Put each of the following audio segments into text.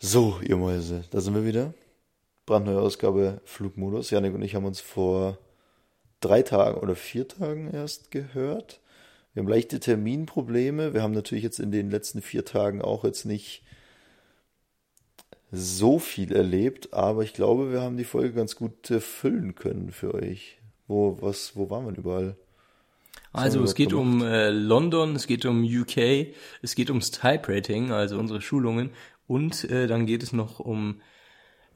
So, ihr Mäuse, da sind wir wieder. Brandneue Ausgabe Flugmodus. Janik und ich haben uns vor drei Tagen oder vier Tagen erst gehört. Wir haben leichte Terminprobleme. Wir haben natürlich jetzt in den letzten vier Tagen auch jetzt nicht so viel erlebt, aber ich glaube, wir haben die Folge ganz gut äh, füllen können für euch. Wo, was, wo waren wir denn überall? Also es geht um äh, London, es geht um UK, es geht ums Type Rating, also unsere Schulungen, und äh, dann geht es noch um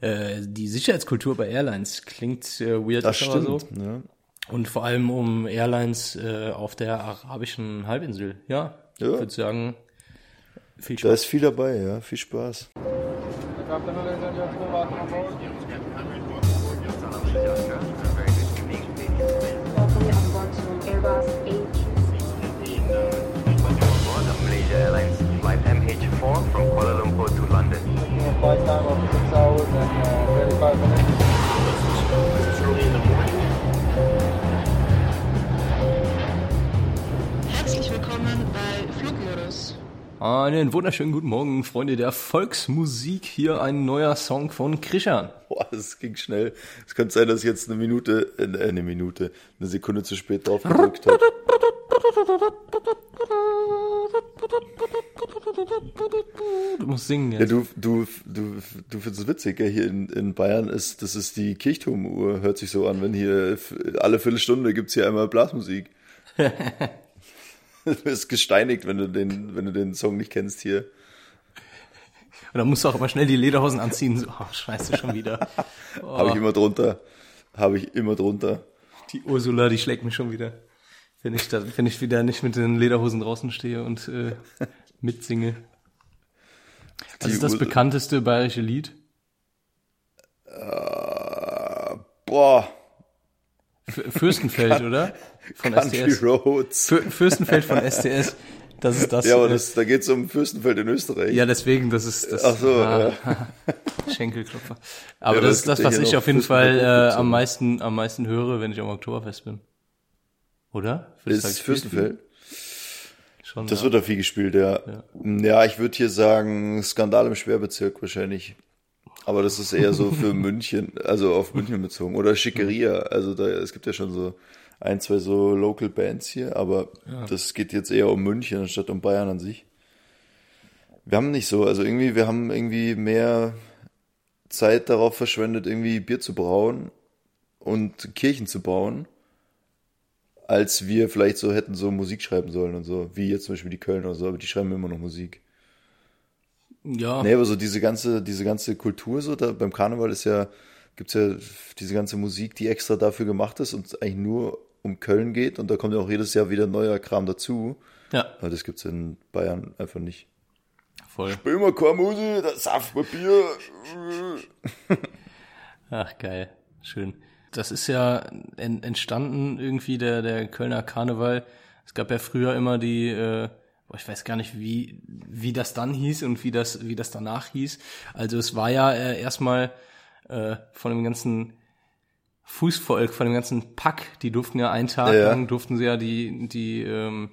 äh, die Sicherheitskultur bei Airlines. Klingt äh, weird, Das aber stimmt. so. Ne? Und vor allem um Airlines äh, auf der arabischen Halbinsel. Ja, Ja. ich würde sagen, viel Da Spaß. ist viel dabei, ja. Viel Spaß. Flight time of 6 hours and uh, 35 minutes. Herzlich willkommen bei Flugmodus. Einen wunderschönen guten Morgen, Freunde der Volksmusik. Hier ein neuer Song von Krishan. Boah, das ging schnell. Es könnte sein, dass ich jetzt eine Minute, äh, eine Minute, eine Sekunde zu spät drauf gedrückt habe. Du musst singen Ja, jetzt. du, du, du, du findest es witzig, gell? hier in, in Bayern ist, das ist die Kirchturmuhr, hört sich so an, wenn hier alle Viertelstunde gibt's hier einmal Blasmusik. du wirst gesteinigt, wenn du den, wenn du den Song nicht kennst hier. Und dann musst du auch immer schnell die Lederhosen anziehen. So, oh, scheiße, schon wieder. Habe ich immer drunter. Habe ich immer drunter. Die Ursula, die schlägt mich schon wieder. Wenn ich, da, wenn ich wieder nicht mit den Lederhosen draußen stehe und äh, mitsinge. Was ist das bekannteste bayerische Lied? Äh, boah, F Fürstenfeld, oder? Von Country STS. Roads. Für Fürstenfeld von STS. Das ist das. Ja, aber äh, das, da geht's um Fürstenfeld in Österreich. ja, deswegen, das ist das. Ach so, ah, Schenkelklopfer. Aber Ja, das ist das, ja was ich auf jeden Fall äh, am meisten, am meisten höre, wenn ich am Oktoberfest bin. Oder? Da ist? Fürstenfeld. Schon. Das ja. wird da viel gespielt, ja. Ja, ich würde hier sagen, Skandal im Schwerbezirk wahrscheinlich. Aber das ist eher so für München, also auf München bezogen. Oder Schickeria. Also da, es gibt ja schon so ein, zwei so Local Bands hier, aber das geht jetzt eher um München anstatt um Bayern an sich. Wir haben nicht so, also irgendwie, wir haben irgendwie mehr Zeit darauf verschwendet, irgendwie Bier zu brauen und Kirchen zu bauen, als wir vielleicht so hätten so Musik schreiben sollen und so, wie jetzt zum Beispiel die Köln oder so, aber die schreiben immer noch Musik. ja. Nee, aber so diese ganze, diese ganze Kultur so, da beim Karneval ist ja, gibt's ja diese ganze Musik, die extra dafür gemacht ist und eigentlich nur um Köln geht und da kommt ja auch jedes Jahr wieder neuer Kram dazu. ja, Aber das gibt's in Bayern einfach nicht. voll. Spiel mal Musik, das Saft mit Bier. Ach, geil. Schön. Das ist ja en entstanden irgendwie der, der Kölner Karneval. Es gab ja früher immer die, äh, boah, ich weiß gar nicht, wie, wie das dann hieß und wie das, wie das danach hieß. Also es war ja äh, erstmal äh, von dem ganzen Fußvolk, von dem ganzen Pack, die durften ja einen Tag Ja. lang, durften sie ja die, die ähm,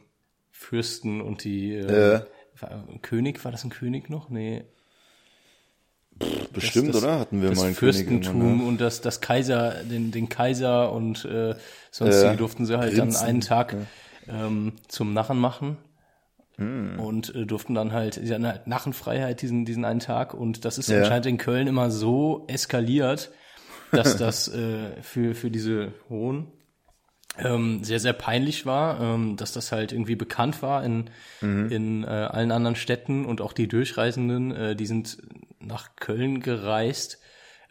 Fürsten und die äh, Ja. war, König, war das ein König noch? Nee. Bestimmt, das, oder? Hatten wir das mal König Fürstentum irgendwann, ne? und das, das Kaiser, den, den Kaiser und äh, sonstige Ja, durften sie halt Prinzen, dann einen Tag ähm, zum Narren machen. Hm. Und äh, durften dann halt, sie hatten halt Narrenfreiheit diesen, diesen einen Tag. Und das ist Ja. anscheinend in Köln immer so eskaliert, dass das äh, für, für diese Hohen ähm, sehr, sehr peinlich war, ähm, dass das halt irgendwie bekannt war in, in äh, allen anderen Städten und auch die Durchreisenden, äh, die sind nach Köln gereist.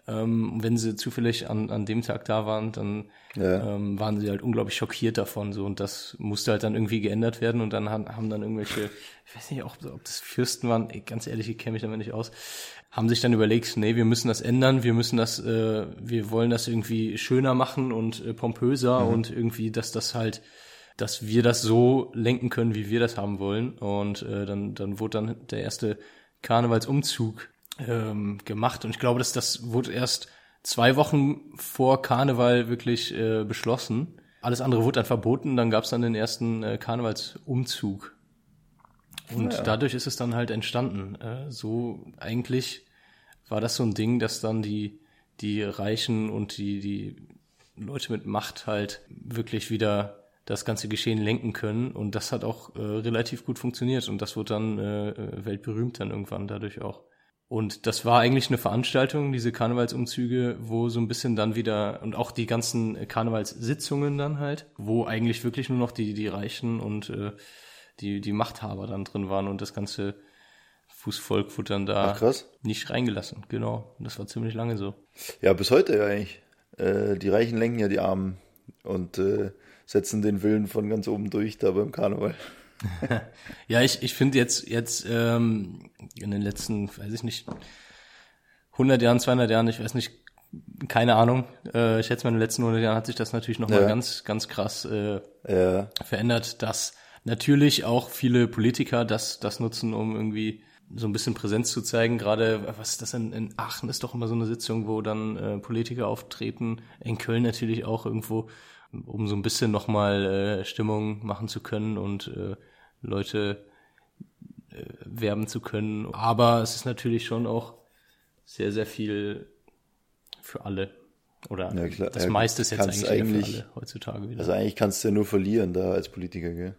Ähm, wenn sie zufällig an, an dem Tag da waren, dann Ja. ähm, waren sie halt unglaublich schockiert davon so. Und das musste halt dann irgendwie geändert werden. Und dann haben, haben dann irgendwelche, ich weiß nicht auch, ob das Fürsten waren, ey, ganz ehrlich, ich kenne mich damit nicht aus, haben sich dann überlegt, nee, wir müssen das ändern, wir müssen das, äh, wir wollen das irgendwie schöner machen und äh, pompöser und irgendwie, dass das halt, dass wir das so lenken können, wie wir das haben wollen. Und äh, dann, dann wurde dann der erste Karnevalsumzug ähm, gemacht und ich glaube, dass das wurde erst zwei Wochen vor Karneval wirklich äh, beschlossen. Alles andere wurde dann verboten, dann gab es dann den ersten äh, Karnevalsumzug. Und dadurch ist es dann halt entstanden. Äh, so eigentlich war das so ein Ding, dass dann die, die Reichen und die, die Leute mit Macht halt wirklich wieder das ganze Geschehen lenken können. Und das hat auch äh, relativ gut funktioniert. Und das wurde dann äh, äh, weltberühmt dann irgendwann dadurch auch. Und das war eigentlich eine Veranstaltung, diese Karnevalsumzüge, wo so ein bisschen dann wieder, und auch die ganzen Karnevalssitzungen dann halt, wo eigentlich wirklich nur noch die, die Reichen und äh, die, die Machthaber dann drin waren und das ganze Fußvolk wurde dann da Ach, krass. nicht reingelassen. Genau. Und das war ziemlich lange so. Ja, bis heute ja eigentlich. Äh, die Reichen lenken ja die Armen und äh, setzen den Willen von ganz oben durch da beim Karneval. Ja, ich, ich finde jetzt, jetzt ähm, in den letzten, weiß ich nicht, 100 Jahren, 200 Jahren, ich weiß nicht, keine Ahnung. Äh, ich schätze mal, in den letzten 100 Jahren hat sich das natürlich nochmal Ja. ganz, ganz krass äh, Ja, verändert, dass natürlich auch viele Politiker das, das nutzen, um irgendwie so ein bisschen Präsenz zu zeigen. Gerade, was ist das in, in Aachen ist doch immer so eine Sitzung, wo dann äh, Politiker auftreten. In Köln natürlich auch irgendwo, um so ein bisschen nochmal äh, Stimmung machen zu können und äh, Leute äh, werben zu können. Aber es ist natürlich schon auch sehr, sehr viel für alle. Oder Ja, klar. das Ja, meiste ist jetzt eigentlich, eigentlich- für alle heutzutage wieder. also eigentlich kannst du ja nur verlieren da als Politiker, gell?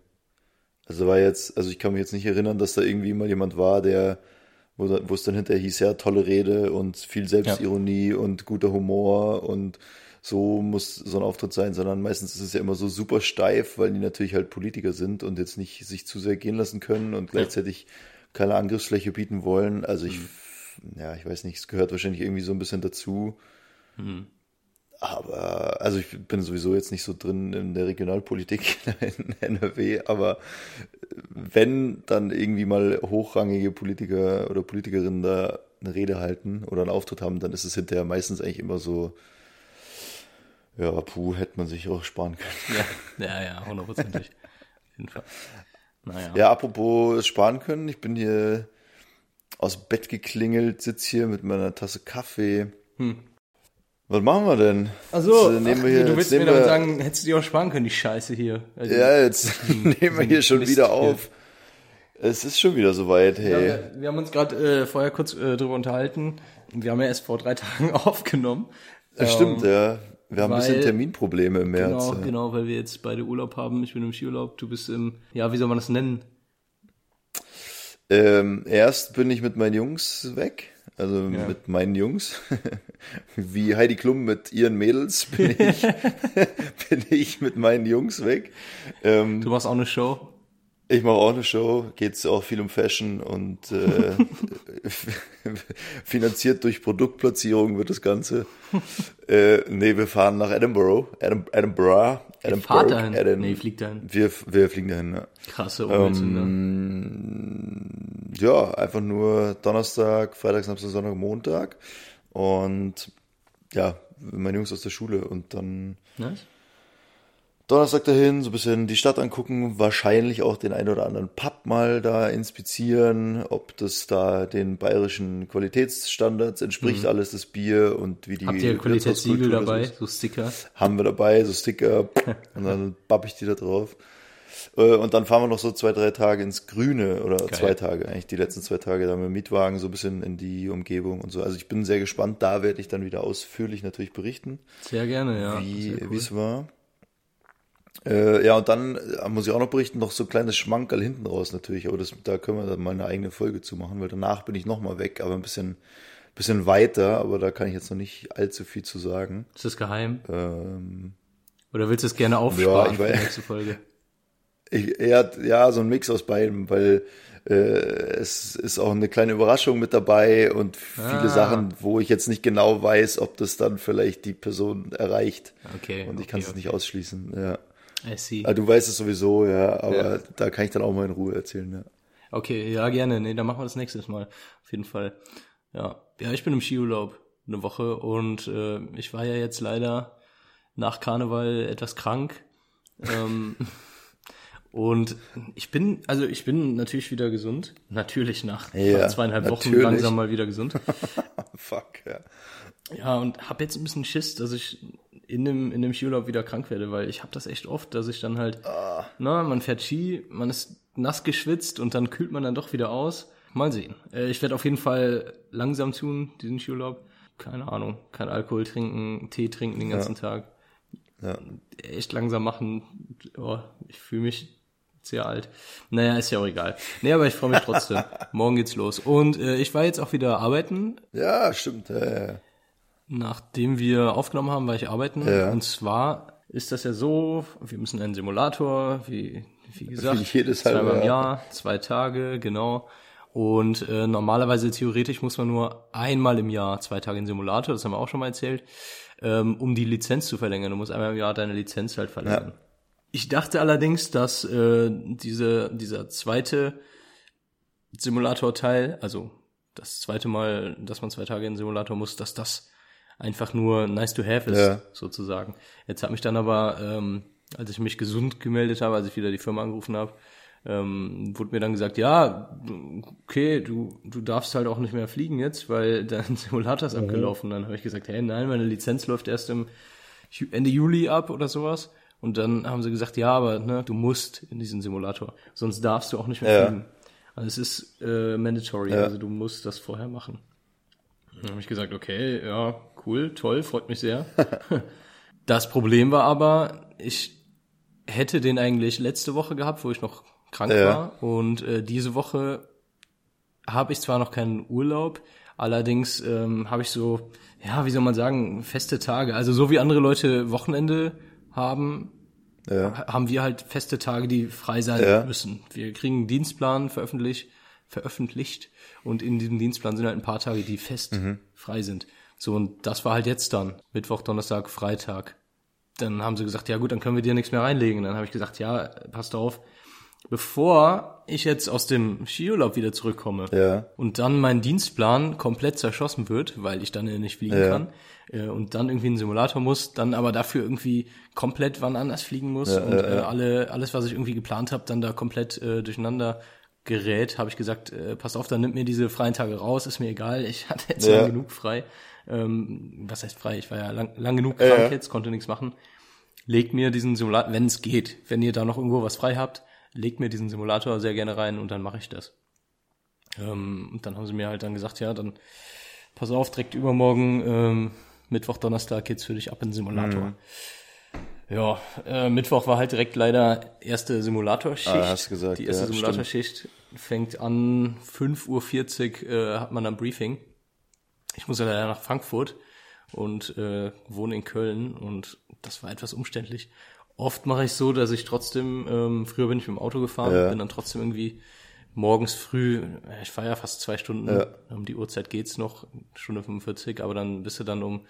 Also war jetzt, also ich kann mich jetzt nicht erinnern, dass da irgendwie mal jemand war, der, wo, es dann hinterher hieß, ja, tolle Rede und viel Selbstironie und guter Humor und so muss so ein Auftritt sein, sondern meistens ist es ja immer so super steif, weil die natürlich halt Politiker sind und jetzt nicht sich zu sehr gehen lassen können und gleichzeitig keine Angriffsfläche bieten wollen. Also ich, ja, ich weiß nicht, es gehört wahrscheinlich irgendwie so ein bisschen dazu. Aber, also ich bin sowieso jetzt nicht so drin in der Regionalpolitik in NRW, aber wenn dann irgendwie mal hochrangige Politiker oder Politikerinnen da eine Rede halten oder einen Auftritt haben, dann ist es hinterher meistens eigentlich immer so, ja, puh, hätte man sich auch sparen können. Ja, ja, ja, hundertprozentig. Auf jeden Fall. Naja. Ja, apropos sparen können, ich bin hier aus dem Bett geklingelt, sitz hier mit meiner Tasse Kaffee. Was machen wir denn? Also, Jetzt, äh, wir hier, du willst mir damit sagen, hättest du dir auch sparen können, die Scheiße hier. Also, Ja, jetzt nehmen wir hier schon Mist wieder hier. auf. Es ist schon wieder soweit, Ja, hey. wir, wir haben uns gerade äh, vorher kurz äh, drüber unterhalten. Wir haben ja erst vor drei Tagen aufgenommen. Das stimmt, ja. Wir haben ein bisschen weil- Terminprobleme im März. Genau, ja. genau, weil wir jetzt beide Urlaub haben. Ich bin im Skiurlaub, du bist im, ja, wie soll man das nennen? Ähm, erst bin ich mit meinen Jungs weg, also Ja. mit meinen Jungs. Wie Heidi Klum mit ihren Mädels bin ich, bin ich mit meinen Jungs weg. Ähm, Du machst auch eine Show. Ich mache auch eine Show, geht's auch viel um Fashion und äh, finanziert durch Produktplatzierung wird das Ganze. äh, nee, wir fahren nach Edinburgh. Edin Edinburgh. Edinburgh. fahrt dahin? Edin Nee, fliegt dahin. Wir, wir fliegen dahin, ja. Krasse Umweltsünder. Ähm, ja, einfach nur Donnerstag, Freitag, Samstag, Sonntag, Montag. Und ja, meine Jungs aus der Schule und dann Nice. Donnerstag dahin, so ein bisschen die Stadt angucken, wahrscheinlich auch den einen oder anderen Pub mal da inspizieren, ob das da den bayerischen Qualitätsstandards entspricht, alles das Bier und wie die Mhm. Habt ihr Qualitätssiegel dabei, so Sticker? Haben wir dabei, so Sticker und dann bapp ich die da drauf. Äh, Und dann fahren wir noch so zwei, drei Tage ins Grüne oder zwei Tage, eigentlich die letzten zwei Tage da mit dem Mietwagen so ein bisschen in die Umgebung und so. Also ich bin sehr gespannt, da werde ich dann wieder ausführlich natürlich berichten Sehr gerne, ja. wie cool. wie es war. Äh, ja, und dann äh, muss ich auch noch berichten, noch so ein kleines Schmankerl hinten raus natürlich, aber das, da können wir dann mal eine eigene Folge zu machen, weil danach bin ich nochmal weg, aber ein bisschen, bisschen weiter, aber da kann ich jetzt noch nicht allzu viel zu sagen. Ist das geheim? Ähm, Oder willst du es gerne aufsparen ich für die nächste Folge? ich, ja, ja, so ein Mix aus beidem, weil äh, es ist auch eine kleine Überraschung mit dabei und viele Ah. Sachen, wo ich jetzt nicht genau weiß, ob das dann vielleicht die Person erreicht. Okay. Und ich okay, kann es nicht ausschließen, ja. I see. Ah, du weißt es sowieso, ja, aber Ja. da kann ich dann auch mal in Ruhe erzählen, ja. Okay, ja, gerne. Nee, dann machen wir das nächstes Mal. Auf jeden Fall. Ja. Ja, ich bin im Skiurlaub eine Woche und äh, ich war ja jetzt leider nach Karneval etwas krank. ähm, und ich bin, also ich bin natürlich wieder gesund. Natürlich nach, Ja, nach zweieinhalb Wochen natürlich. langsam mal wieder gesund. Fuck, ja. Ja, und habe jetzt ein bisschen Schiss, dass ich in dem, in dem Skiurlaub wieder krank werde, weil ich habe das echt oft, dass ich dann halt, na, man fährt Ski, man ist nass geschwitzt und dann kühlt man dann doch wieder aus. Mal sehen. Äh, ich werde auf jeden Fall langsam tun, diesen Skiurlaub. Keine Ahnung, kein Alkohol trinken, Tee trinken den ganzen Tag. Ja. Echt langsam machen. Oh, ich fühle mich sehr alt. Naja, ist ja auch egal. Nee, aber ich freue mich trotzdem. Morgen geht's los. Und äh, ich war jetzt auch wieder arbeiten. Ja, stimmt. Ja, ja, ja. Nachdem wir aufgenommen haben, war ich arbeiten. Ja. Und zwar ist das ja so, wir müssen einen Simulator, wie, wie gesagt, jedes zweimal im Jahr. Zwei Tage, genau. Und äh, normalerweise theoretisch muss man nur einmal im Jahr zwei Tage in Simulator, das haben wir auch schon mal erzählt, ähm, um die Lizenz zu verlängern. Du musst einmal im Jahr deine Lizenz halt verlängern. Ich dachte allerdings, dass äh, diese, dieser zweite Simulator-Teil, also das zweite Mal, dass man zwei Tage in den Simulator muss, dass das einfach nur nice to have ist, Ja. sozusagen. Jetzt hat mich dann aber, ähm, als ich mich gesund gemeldet habe, als ich wieder die Firma angerufen habe, ähm, wurde mir dann gesagt, ja, okay, du, du darfst halt auch nicht mehr fliegen jetzt, weil dein Simulator ist abgelaufen. Dann habe ich gesagt, hey, nein, meine Lizenz läuft erst im Ende Juli ab oder sowas. Und dann haben sie gesagt, ja, aber ne, du musst in diesen Simulator, sonst darfst du auch nicht mehr Ja. fliegen. Also es ist äh, mandatory, Ja. also du musst das vorher machen. Dann habe ich gesagt, okay, ja, cool, toll, freut mich sehr. das Problem war aber, ich hätte den eigentlich letzte Woche gehabt, wo ich noch krank Ja. war. Und äh, diese Woche habe ich zwar noch keinen Urlaub, allerdings ähm, habe ich so, ja, wie soll man sagen, feste Tage. Also so wie andere Leute Wochenende haben, Ja. haben wir halt feste Tage, die frei sein Ja. müssen. Wir kriegen einen Dienstplan veröffentlicht, veröffentlicht und in diesem Dienstplan sind halt ein paar Tage, die fest frei sind. So, und das war halt jetzt dann. Mittwoch, Donnerstag, Freitag. Dann haben sie gesagt, ja gut, dann können wir dir nichts mehr reinlegen. Dann habe ich gesagt, ja, passt auf, bevor ich jetzt aus dem Skiurlaub wieder zurückkomme Ja. und dann mein Dienstplan komplett zerschossen wird, weil ich dann ja nicht fliegen Ja. kann äh, und dann irgendwie in den Simulator muss, dann aber dafür irgendwie komplett wann anders fliegen muss Ja, und äh, alle alles, was ich irgendwie geplant habe, dann da komplett äh, durcheinander gerät, habe ich gesagt, äh, passt auf, dann nimmt mir diese freien Tage raus, ist mir egal, ich hatte jetzt Ja. lang genug frei. Ähm, was heißt frei? Ich war ja lang, lang genug krank ja. jetzt, konnte nichts machen. Legt mir diesen Simulator, wenn es geht, wenn ihr da noch irgendwo was frei habt, legt mir diesen Simulator sehr gerne rein und dann mache ich das. Ähm, und dann haben sie mir halt dann gesagt, ja, dann pass auf, direkt übermorgen, ähm, Mittwoch, Donnerstag geht's für dich ab in den Simulator. Mhm. Ja, äh, Mittwoch war halt direkt leider erste Simulatorschicht. Ah, hast du gesagt, Die erste ja, Simulatorschicht fängt an 5.40 Uhr, äh, hat man ein Briefing. Ich muss ja leider nach Frankfurt und äh, wohne in Köln und das war etwas umständlich. Oft mache ich so, dass ich trotzdem, ähm, früher bin ich mit dem Auto gefahren, Ja. bin dann trotzdem irgendwie morgens früh, äh, ich fahre ja fast zwei Stunden, Ja. um die Uhrzeit geht's noch, Stunde 45, aber dann bist du dann um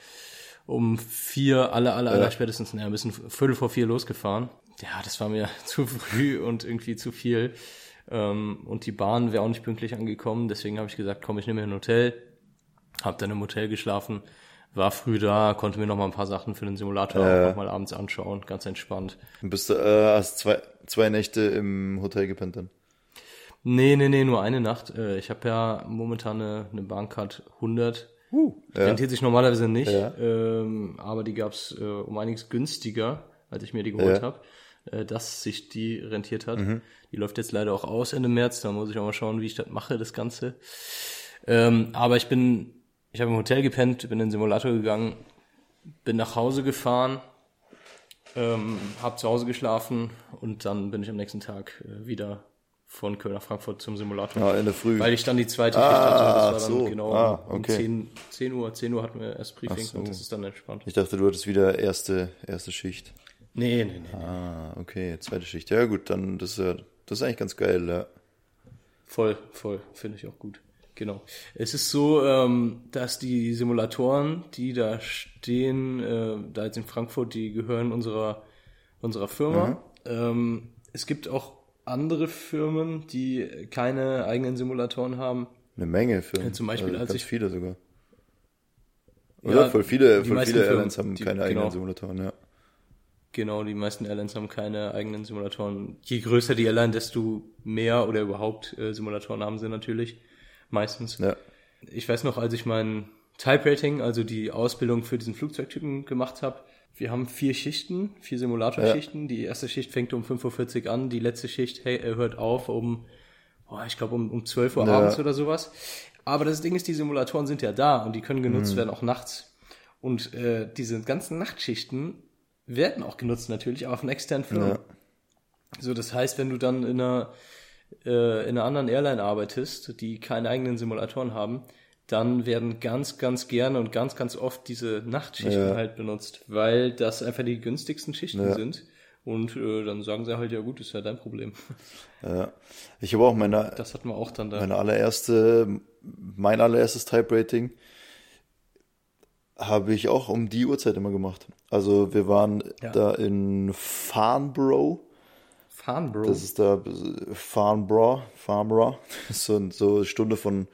um vier, alle, alle, alle spätestens, naja, ein bisschen Viertel vor vier losgefahren. Ja, das war mir zu früh und irgendwie zu viel. Ähm, und die Bahn wäre auch nicht pünktlich angekommen, deswegen habe ich gesagt, komm, ich nehme mir ein Hotel. Hab dann im Hotel geschlafen, war früh da, konnte mir noch mal ein paar Sachen für den Simulator Ja. noch mal abends anschauen, ganz entspannt. Bist du, äh, hast zwei, zwei Nächte im Hotel gepennt dann? Nee, nee, nee, nur eine Nacht. Äh, Ich habe ja momentan eine, eine Bahncard 100. ja. Rentiert sich normalerweise nicht, Ja. ähm, aber die gab's äh, um einiges günstiger, als ich mir die geholt Ja. habe, äh, dass sich die rentiert hat. Mhm. Die läuft jetzt leider auch aus Ende März, da muss ich auch mal schauen, wie ich das mache, das Ganze. Ähm, aber ich bin, ich habe im Hotel gepennt, bin in den Simulator gegangen, bin nach Hause gefahren, ähm, habe zu Hause geschlafen und dann bin ich am nächsten Tag äh, wieder von Köln nach Frankfurt zum Simulator. Ja, in der Früh. Weil ich dann die zweite Ah, Schicht hatte. Das war dann so. genau Ah, um okay. 10, 10 Uhr. 10 Uhr hatten wir erst Briefing so. und das ist dann entspannt. Ich dachte, du hattest wieder erste, erste Schicht. Nee, nee, nee. Ah, okay, zweite Schicht. Ja gut, dann das das ist eigentlich ganz geil, ja. Voll, voll. Finde ich auch gut. Genau. Es ist so, ähm, dass die Simulatoren, die da stehen, äh, da jetzt in Frankfurt, die gehören unserer, unserer Firma. Mhm. Ähm, es gibt auch andere Firmen, die keine eigenen Simulatoren haben. Eine Menge Firmen. Ja, zum Beispiel, als ganz ich- viele sogar. Ja, Oder? voll viele, voll viele Firmen, Airlines haben die- keine eigenen genau. Simulatoren, ja. Genau, die meisten Airlines haben keine eigenen Simulatoren. Je größer die Airline, desto mehr oder überhaupt äh, Simulatoren haben sie natürlich. Meistens. Ja. Ich weiß noch, als ich mein Type Rating, also die Ausbildung für diesen Flugzeugtypen gemacht habe, wir haben vier Schichten, vier Simulatorschichten. Die erste Schicht fängt um 5.40 Uhr an, die letzte Schicht hey, hört auf um oh, ich glaube um, um 12 Uhr Ja. abends oder sowas. Aber das Ding ist, die Simulatoren sind ja da und die können Mhm. genutzt werden auch nachts. Und äh, diese ganzen Nachtschichten werden auch genutzt natürlich, aber von externen Firmen. Ja. So, das heißt, wenn du dann in einer, äh, in einer anderen Airline arbeitest, die keine eigenen Simulatoren haben, dann werden ganz, ganz gerne und ganz, ganz oft diese Nachtschichten Ja. halt benutzt, weil das einfach die günstigsten Schichten Ja. sind. Und äh, dann sagen sie halt, ja gut, ist ja dein Problem. Ja. Ich habe auch meine, Das hatten wir auch dann da. meine allererste, mein allererstes Type-Rating habe ich auch um die Uhrzeit immer gemacht. Also wir waren Ja. da in Farnborough. Bro. Das ist da Farnborough, Farnborough. So, so eine Stunde von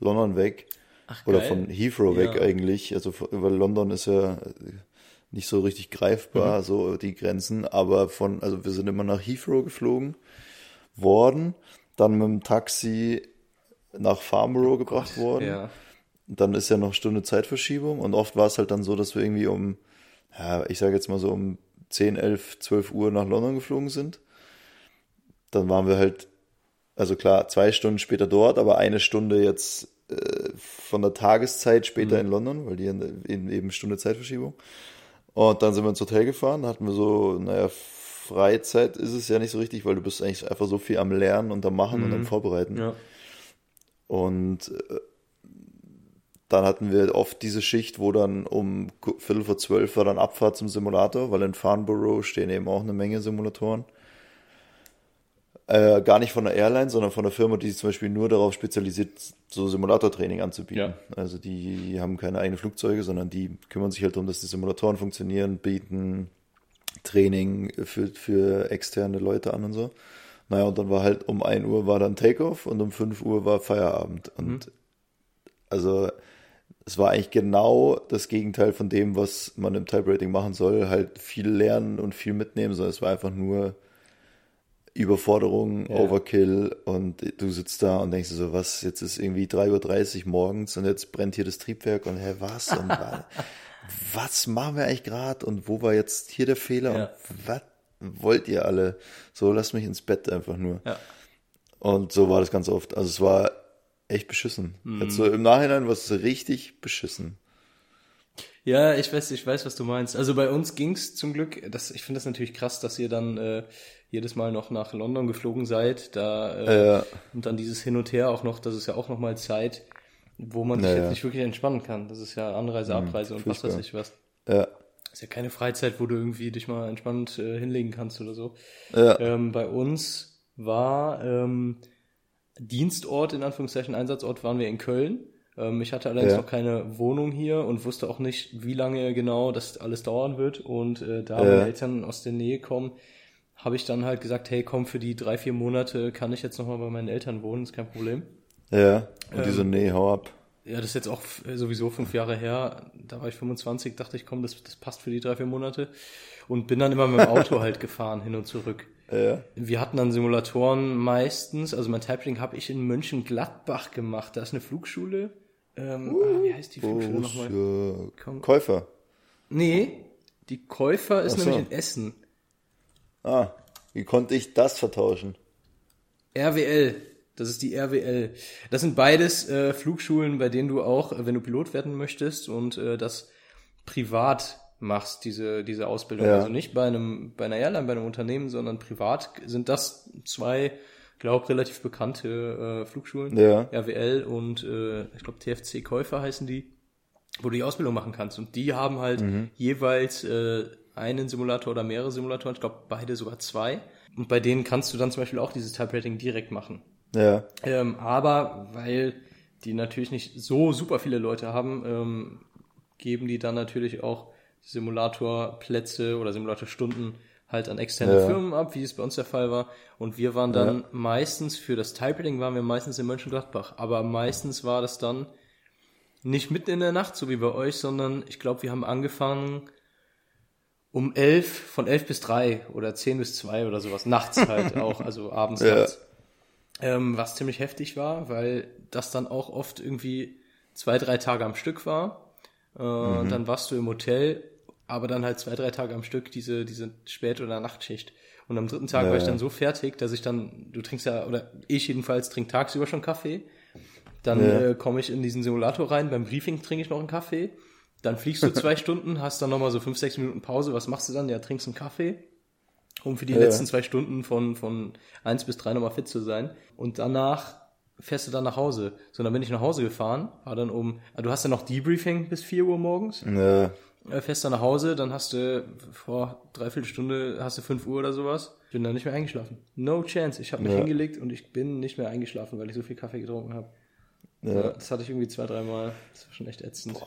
London weg. Ach, Oder geil. von Heathrow weg Ja. eigentlich. Also weil London ist ja nicht so richtig greifbar, so die Grenzen. Aber von, also wir sind immer nach Heathrow geflogen worden, dann mit dem Taxi nach Farnborough gebracht worden. Ja. Dann ist ja noch Stunde Zeitverschiebung und oft war es halt dann so, dass wir irgendwie um, ja, ich sage jetzt mal so um 10, 11, 12 Uhr nach London geflogen sind. Dann waren wir halt, also klar, zwei Stunden später dort, aber eine Stunde jetzt äh, von der Tageszeit später in London, weil die haben eben, eben Stunde Zeitverschiebung. Und dann sind wir ins Hotel gefahren, da hatten wir so, naja, Freizeit ist es ja nicht so richtig, weil du bist eigentlich einfach so viel am Lernen und am Machen und am Vorbereiten. ja. Und äh, dann hatten wir oft diese Schicht, wo dann um Viertel vor zwölf war dann Abfahrt zum Simulator, weil in Farnborough stehen eben auch eine Menge Simulatoren. Äh, gar nicht von der Airline, sondern von der Firma, die sich zum Beispiel nur darauf spezialisiert, so Simulatortraining anzubieten. Also die haben keine eigenen Flugzeuge, sondern die kümmern sich halt darum, dass die Simulatoren funktionieren, bieten Training für, für externe Leute an und so. Naja, und dann war halt um 1 Uhr war dann Takeoff und um 5 Uhr war Feierabend. Und also es war eigentlich genau das Gegenteil von dem, was man im Type-Rating machen soll. Halt viel lernen und viel mitnehmen, sondern es war einfach nur Überforderung, Overkill und du sitzt da und denkst so, was, jetzt ist irgendwie 3.30 Uhr morgens und jetzt brennt hier das Triebwerk und hä, was? Und wa- was machen wir eigentlich gerade und wo war jetzt hier der Fehler Ja. und was wollt ihr alle? So, lasst mich ins Bett einfach nur. Ja. Und so war das ganz oft. Also es war echt beschissen. Mhm. Jetzt so im Nachhinein war es richtig beschissen. Ja, ich weiß, ich weiß, was du meinst. Also bei uns ging's zum Glück. Das, ich finde das natürlich krass, dass ihr dann äh, jedes Mal noch nach London geflogen seid. Da äh, Ja. und dann dieses Hin und Her auch noch. Das ist ja auch noch mal Zeit, wo man sich Naja. jetzt nicht wirklich entspannen kann. Das ist ja Anreise, Abreise und was weiß ich was. Ja. ist ja keine Freizeit, wo du irgendwie dich mal entspannt äh, hinlegen kannst oder so. Ja. Ähm, bei uns war ähm, Dienstort, in Anführungszeichen Einsatzort, waren wir in Köln. Ähm, ich hatte allerdings Ja. noch keine Wohnung hier und wusste auch nicht, wie lange genau das alles dauern wird. Und äh, da Ja. meine Eltern aus der Nähe kommen, habe ich dann halt gesagt, hey, komm, für die drei, vier Monate kann ich jetzt nochmal bei meinen Eltern wohnen, ist kein Problem. Ja. Und die Ähm, so, nee, hau ab. Ja, das ist jetzt auch sowieso fünf Jahre her. Da war ich 25, dachte ich, komm, das, das passt für die drei, vier Monate. Und bin dann immer mit dem Auto halt gefahren, hin und zurück. Ja. Wir hatten dann Simulatoren meistens, also mein Typing habe ich in Mönchengladbach gemacht. Da ist eine Flugschule. Ähm, ah, wie heißt die Flugschule nochmal? Komm. Käufer. Nee, die Käufer ist so. nämlich in Essen. Ah, wie konnte ich das vertauschen? RWL, das ist die RWL. Das sind beides äh, Flugschulen, bei denen du auch, äh, wenn du Pilot werden möchtest und äh, das privat machst, diese, diese Ausbildung. Ja. Also nicht bei einem, bei einer Airline, bei einem Unternehmen, sondern privat sind das zwei, glaube relativ bekannte äh, Flugschulen. Ja. RWL und äh, ich glaube TFC Käufer heißen die, wo du die Ausbildung machen kannst. Und die haben halt Mhm. jeweils äh, einen Simulator oder mehrere Simulatoren, ich glaube beide sogar zwei. Und bei denen kannst du dann zum Beispiel auch dieses Type Rating direkt machen. Ja. Ähm, aber weil die natürlich nicht so super viele Leute haben, ähm, geben die dann natürlich auch Simulatorplätze oder Simulatorstunden halt an externe Ja. Firmen ab, wie es bei uns der Fall war. Und wir waren dann meistens, für das Type-Rating waren wir meistens in Mönchengladbach. Aber meistens war das dann nicht mitten in der Nacht, so wie bei euch, sondern ich glaube, wir haben angefangen um elf, von elf bis drei oder zehn bis zwei oder sowas. Nachts halt auch, also abends, Ja. nachts. Ähm, was ziemlich heftig war, weil das dann auch oft irgendwie zwei, drei Tage am Stück war. Äh, Mhm. Dann warst du im Hotel, aber dann halt zwei, drei Tage am Stück diese, diese Spät- oder Nachtschicht. Und am dritten Tag Ja, war ich dann so fertig, dass ich dann, du trinkst ja, oder ich jedenfalls trinke tagsüber schon Kaffee. Dann Ja. äh, komme ich in diesen Simulator rein, beim Briefing trinke ich noch einen Kaffee. Dann fliegst du zwei Stunden, hast dann nochmal so fünf, sechs Minuten Pause. Was machst du dann? Ja, trinkst einen Kaffee, um für die Ja. letzten zwei Stunden von, von eins bis drei nochmal fit zu sein. Und danach fährst du dann nach Hause. So, dann bin ich nach Hause gefahren, war dann um, ah, du hast ja noch Debriefing bis 4 Uhr morgens, Ja, fährst dann nach Hause, dann hast du vor dreiviertel Stunde, hast du 5 Uhr oder sowas. Bin dann nicht mehr eingeschlafen. No chance. Ich habe mich Ja. hingelegt und ich bin nicht mehr eingeschlafen, weil ich so viel Kaffee getrunken habe. ja. Das hatte ich irgendwie zwei, dreimal. Das war schon echt ätzend.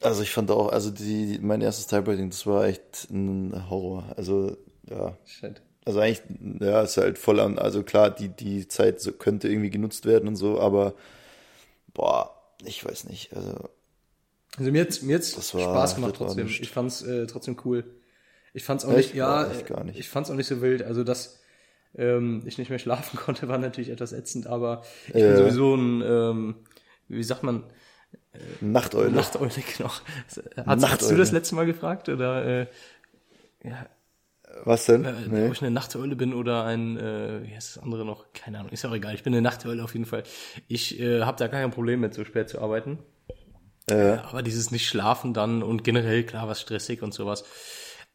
Also ich fand auch, also die, mein erstes Typewriting, das war echt ein Horror. Also, ja. Shit. Also eigentlich, ja, ist halt voll an, also klar, die, die Zeit könnte irgendwie genutzt werden und so, aber boah, ich weiß nicht. Also, Also mir hat's, mir hat's war- Spaß gemacht trotzdem. Ich fand's äh, trotzdem cool. Ich fand's auch Echt? nicht, ja, Boah, ich nicht. ich fand's auch nicht so wild. Also dass ähm, ich nicht mehr schlafen konnte, war natürlich etwas ätzend, aber ich Ja. bin sowieso ein, ähm, wie sagt man, Nachteule. Nachteule, genau. Hast, hast du Nachteule. das letzte Mal gefragt oder äh, ja, Was denn? äh, nee. ob ich eine Nachteule bin oder ein, äh, wie heißt das andere noch? Keine Ahnung, ist ja auch egal. Ich bin eine Nachteule auf jeden Fall. Ich äh, habe da gar kein Problem mit, so spät zu arbeiten. Äh, Aber dieses nicht schlafen dann und generell, klar, was stressig und sowas.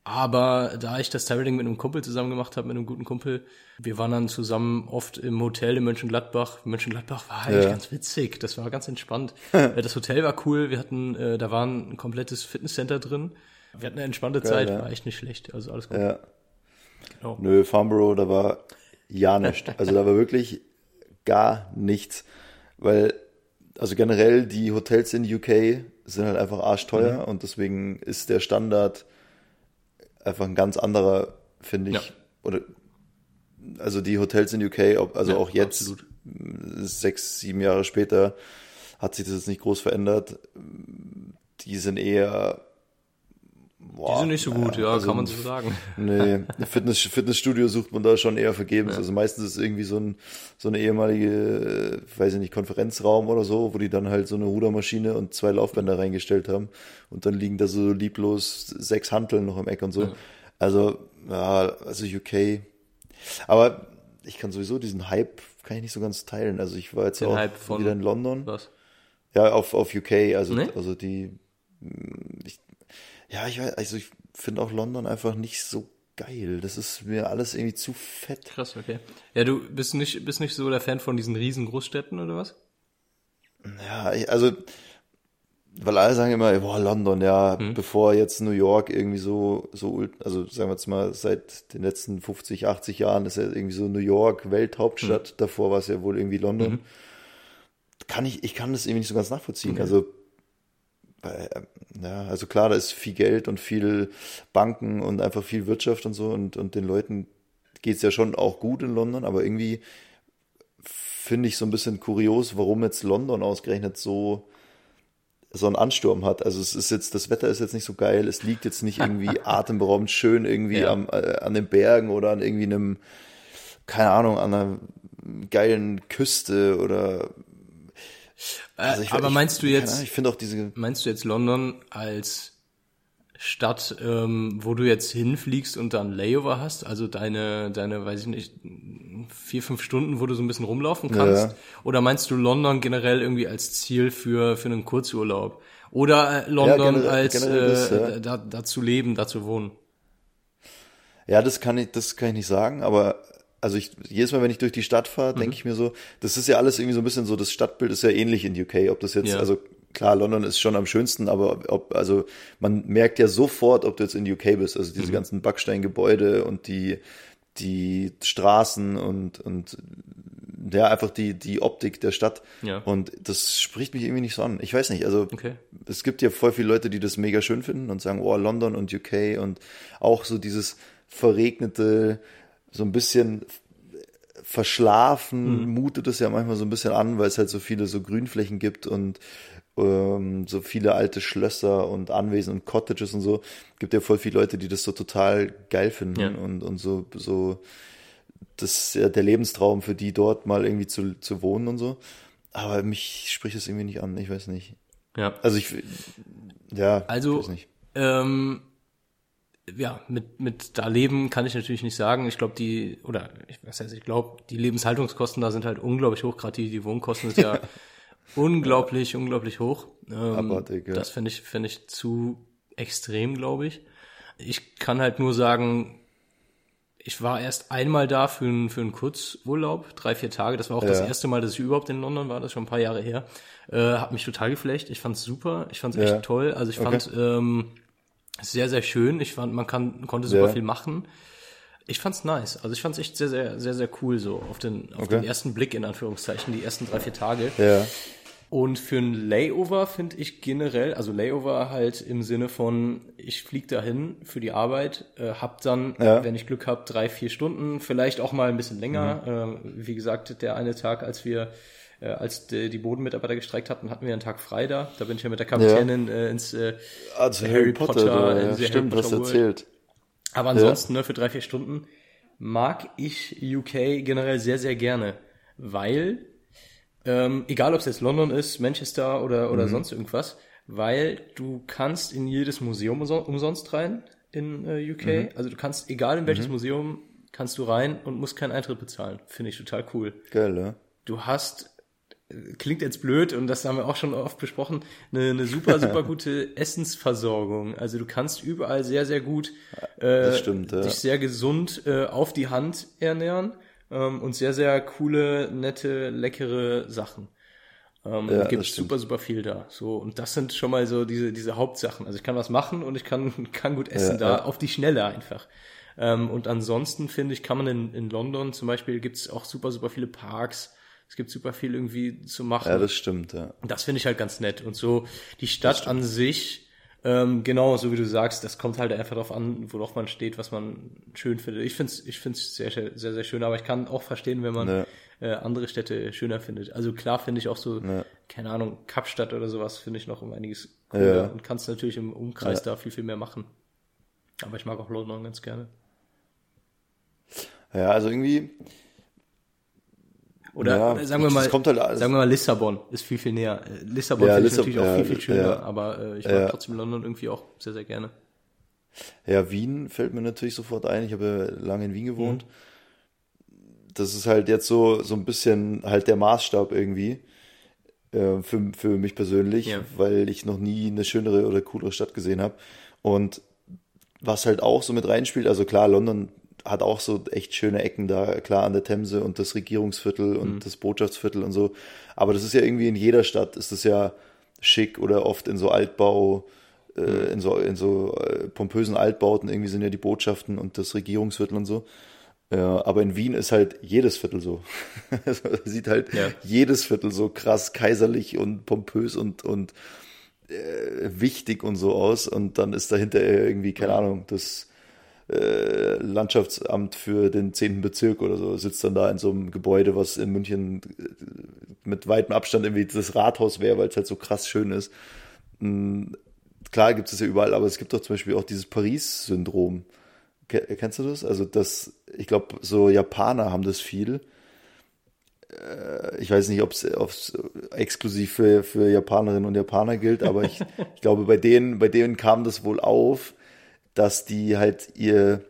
Aber da ich das Typewriting mit einem Kumpel zusammen gemacht habe, mit einem guten Kumpel, wir waren dann zusammen oft im Hotel in Mönchengladbach. Mönchengladbach war eigentlich Ja. ganz witzig, das war ganz entspannt. Das Hotel war cool, wir hatten, äh, da war ein komplettes Fitnesscenter drin. Wir hatten eine entspannte Zeit, ja. war echt nicht schlecht, also alles gut. ja. Genau. Nö, Farnborough, da war ja nichts. Also da war wirklich gar nichts. Weil, also generell die Hotels in UK sind halt einfach arschteuer Mhm. und deswegen ist der Standard einfach ein ganz anderer, finde ich. Ja. Oder also die Hotels in UK, also Ja, auch jetzt, absolut. sechs, sieben Jahre später, hat sich das jetzt nicht groß verändert. Die sind eher Die sind nicht so gut, ja, also kann man so sagen. Nee, Fitness, Fitnessstudio sucht man da schon eher vergebens. Also meistens ist es irgendwie so, ein, so eine ehemalige, äh, weiß ich nicht, Konferenzraum oder so, wo die dann halt so eine Rudermaschine und zwei Laufbänder reingestellt haben. Und dann liegen da so lieblos sechs Hanteln noch im Eck und so. Also, ja, also UK. Aber ich kann sowieso diesen Hype, kann ich nicht so ganz teilen. Also ich war jetzt Den auch wieder in London. Was? Ja, auf, auf UK, also, Nee? also die, ja, ich weiß, also ich finde auch London einfach nicht so geil. Das ist mir alles irgendwie zu fett. Krass, okay. Ja, du bist nicht, bist nicht so der Fan von diesen riesen Großstädten oder was? Ja, ich, also, weil alle sagen immer, boah, London, ja, Mhm. bevor jetzt New York irgendwie so, so, also sagen wir jetzt mal, seit den letzten 50, 80 Jahren ist ja irgendwie so New York Welthauptstadt, Mhm. davor war es ja wohl irgendwie London. Kann ich, ich kann das irgendwie nicht so ganz nachvollziehen. Also, weil, ähm, ja, also klar, da ist viel Geld und viel Banken und einfach viel Wirtschaft und so und, und den Leuten geht's ja schon auch gut in London, aber irgendwie finde ich so ein bisschen kurios, warum jetzt London ausgerechnet so so einen Ansturm hat. Also es ist jetzt, das Wetter ist jetzt nicht so geil, es liegt jetzt nicht irgendwie atemberaubend schön irgendwie Ja. am, äh, an den Bergen oder an irgendwie einem, keine Ahnung, an einer geilen Küste oder also ich- aber ich- meinst du jetzt- Ahnung, ich finde auch diese Meinst du jetzt London als Stadt, ähm, wo du jetzt hinfliegst und dann Layover hast? Also deine, deine, weiß ich nicht, vier, fünf Stunden, wo du so ein bisschen rumlaufen kannst? Ja. Oder meinst du London generell irgendwie als Ziel für, für einen Kurzurlaub? Oder äh, London generell- als generell das, äh, ja. da, da zu leben, da zu wohnen? Ja, das kann ich, das kann ich nicht sagen, aber also ich, jedes Mal, wenn ich durch die Stadt fahre, Mhm. denke ich mir so, das ist ja alles irgendwie so ein bisschen so, das Stadtbild ist ja ähnlich in UK, ob das jetzt, Ja. also klar, London ist schon am schönsten, aber ob, also man merkt ja sofort, ob du jetzt in UK bist, also Mhm. diese ganzen Backsteingebäude und die, die Straßen und, und ja, einfach die, die Optik der Stadt. Ja. Und das spricht mich irgendwie nicht so an. Ich weiß nicht, also Okay. es gibt ja voll viele Leute, die das mega schön finden und sagen, oh, London und UK und auch so dieses verregnete, so ein bisschen verschlafen, mutet es ja manchmal so ein bisschen an, weil es halt so viele so Grünflächen gibt und ähm, so viele alte Schlösser und Anwesen und Cottages und so. Gibt ja voll viele Leute, die das so total geil finden Ja. und, und so, so, das ist ja der Lebenstraum für die dort mal irgendwie zu, zu wohnen und so. Aber mich spricht das irgendwie nicht an, ich weiß nicht. Ja. Also ich, ja, Also, ich weiß nicht. Ähm, ja, mit, mit da leben kann ich natürlich nicht sagen. Ich glaube, die, oder ich was heißt, ich glaube, die Lebenshaltungskosten da sind halt unglaublich hoch, gerade die, die Wohnkosten sind ja unglaublich, unglaublich hoch. Ähm, Abartig, ja. Das finde ich, finde ich zu extrem, glaube ich. Ich kann halt nur sagen, ich war erst einmal da für einen, für einen Kurzurlaub, drei, vier Tage. Das war auch das Ja. erste Mal, dass ich überhaupt in London war, das ist schon ein paar Jahre her. Äh, hat mich total geflecht. Ich fand's super. Ich fand's Ja. echt toll. Also ich Okay. fand ähm, sehr, sehr schön. Ich fand, man kann, konnte super Ja. viel machen. Ich fand's nice. Also ich fand's echt sehr, sehr, sehr, sehr cool so auf den, auf Okay. den ersten Blick in Anführungszeichen, die ersten drei, vier Tage. Ja. Und für ein Layover finde ich generell, also Layover halt im Sinne von, ich fliege dahin für die Arbeit, äh, hab dann, Ja. wenn ich Glück habe, drei, vier Stunden, vielleicht auch mal ein bisschen länger. Äh, wie gesagt, der eine Tag, als wir, äh, als die, die Bodenmitarbeiter gestreikt hatten, hatten wir einen Tag frei da. Da bin ich ja mit der Kapitänin äh, ins äh, Also Harry Harry Potter, Potter, ja. der stimmt, Harry was Potter World. erzählt. aber ansonsten, ne, für drei, vier Stunden mag ich UK generell sehr, sehr gerne, weil, ähm, egal ob es jetzt London ist, Manchester oder, oder sonst irgendwas, weil du kannst in jedes Museum umso- umsonst rein in äh, UK. Also du kannst, egal in welches Museum, kannst du rein und musst keinen Eintritt bezahlen. Finde ich total cool Geil, ne? du hast, klingt jetzt blöd und das haben wir auch schon oft besprochen, eine, eine super, super gute Essensversorgung. Also du kannst überall sehr, sehr gut äh, stimmt, ja. dich sehr gesund äh, auf die Hand ernähren ähm, und sehr, sehr coole, nette, leckere Sachen. Ähm, Ja, gibt super, super viel da. So, und das sind schon mal so diese, diese Hauptsachen. Also ich kann was machen und ich kann, kann gut essen Ja, da, ja. auf die Schnelle einfach. Ähm, und ansonsten finde ich, kann man in, in London zum Beispiel gibt's auch super, super viele Parks. Es gibt super viel irgendwie zu machen. Ja, das stimmt, ja. Und das finde ich halt ganz nett. Und so die Stadt an sich, ähm, genau, so wie du sagst, das kommt halt einfach darauf an, worauf man steht, was man schön findet. Ich finde es ich find's sehr, sehr, sehr, sehr schön, aber ich kann auch verstehen, wenn man Ja. äh, andere Städte schöner findet. Also klar finde ich auch so, Ja. keine Ahnung, Kapstadt oder sowas finde ich noch um einiges cooler Ja. und kannst natürlich im Umkreis da viel, viel mehr machen. Aber ich mag auch London ganz gerne. Ja, also irgendwie, Oder, Ja, sagen wir mal, halt sagen wir mal Lissabon ist viel, viel näher. Äh, Lissabon Ja, Lissab- natürlich auch viel, viel schöner, aber äh, ich mag trotzdem London irgendwie auch sehr, sehr gerne. ja, Wien fällt mir natürlich sofort ein. Ich habe ja lange in Wien gewohnt. Mhm. Das ist halt jetzt so, so ein bisschen halt der Maßstab irgendwie. äh, Für, für mich persönlich, Ja. weil ich noch nie eine schönere oder coolere Stadt gesehen habe. Und was halt auch so mit reinspielt, also klar, London hat auch so echt schöne Ecken da, klar an der Themse und das Regierungsviertel und Mhm. das Botschaftsviertel und so. Aber das ist ja irgendwie in jeder Stadt, ist das ja schick oder oft in so Altbau, äh, Mhm. in so, in so äh, pompösen Altbauten, irgendwie sind ja die Botschaften und das Regierungsviertel und so. Ja, aber in Wien ist halt jedes Viertel so. Also, Sieht halt Ja. jedes Viertel so krass kaiserlich und pompös und, und äh, wichtig und so aus. Und dann ist dahinter irgendwie, keine Ahnung, das äh, Landschaftsamt für den 10. Bezirk oder so, sitzt dann da in so einem Gebäude, was in München äh, mit weitem Abstand irgendwie das Rathaus wäre, weil es halt so krass schön ist. Mm, Klar gibt es ja überall, aber es gibt doch zum Beispiel auch dieses Paris-Syndrom. Ke- Kennst du das? Also das, ich glaube, so Japaner haben das viel. Äh, Ich weiß nicht, ob es exklusiv für, für Japanerinnen und Japaner gilt, aber ich, ich glaube, bei denen, bei denen kam das wohl auf, dass die halt ihr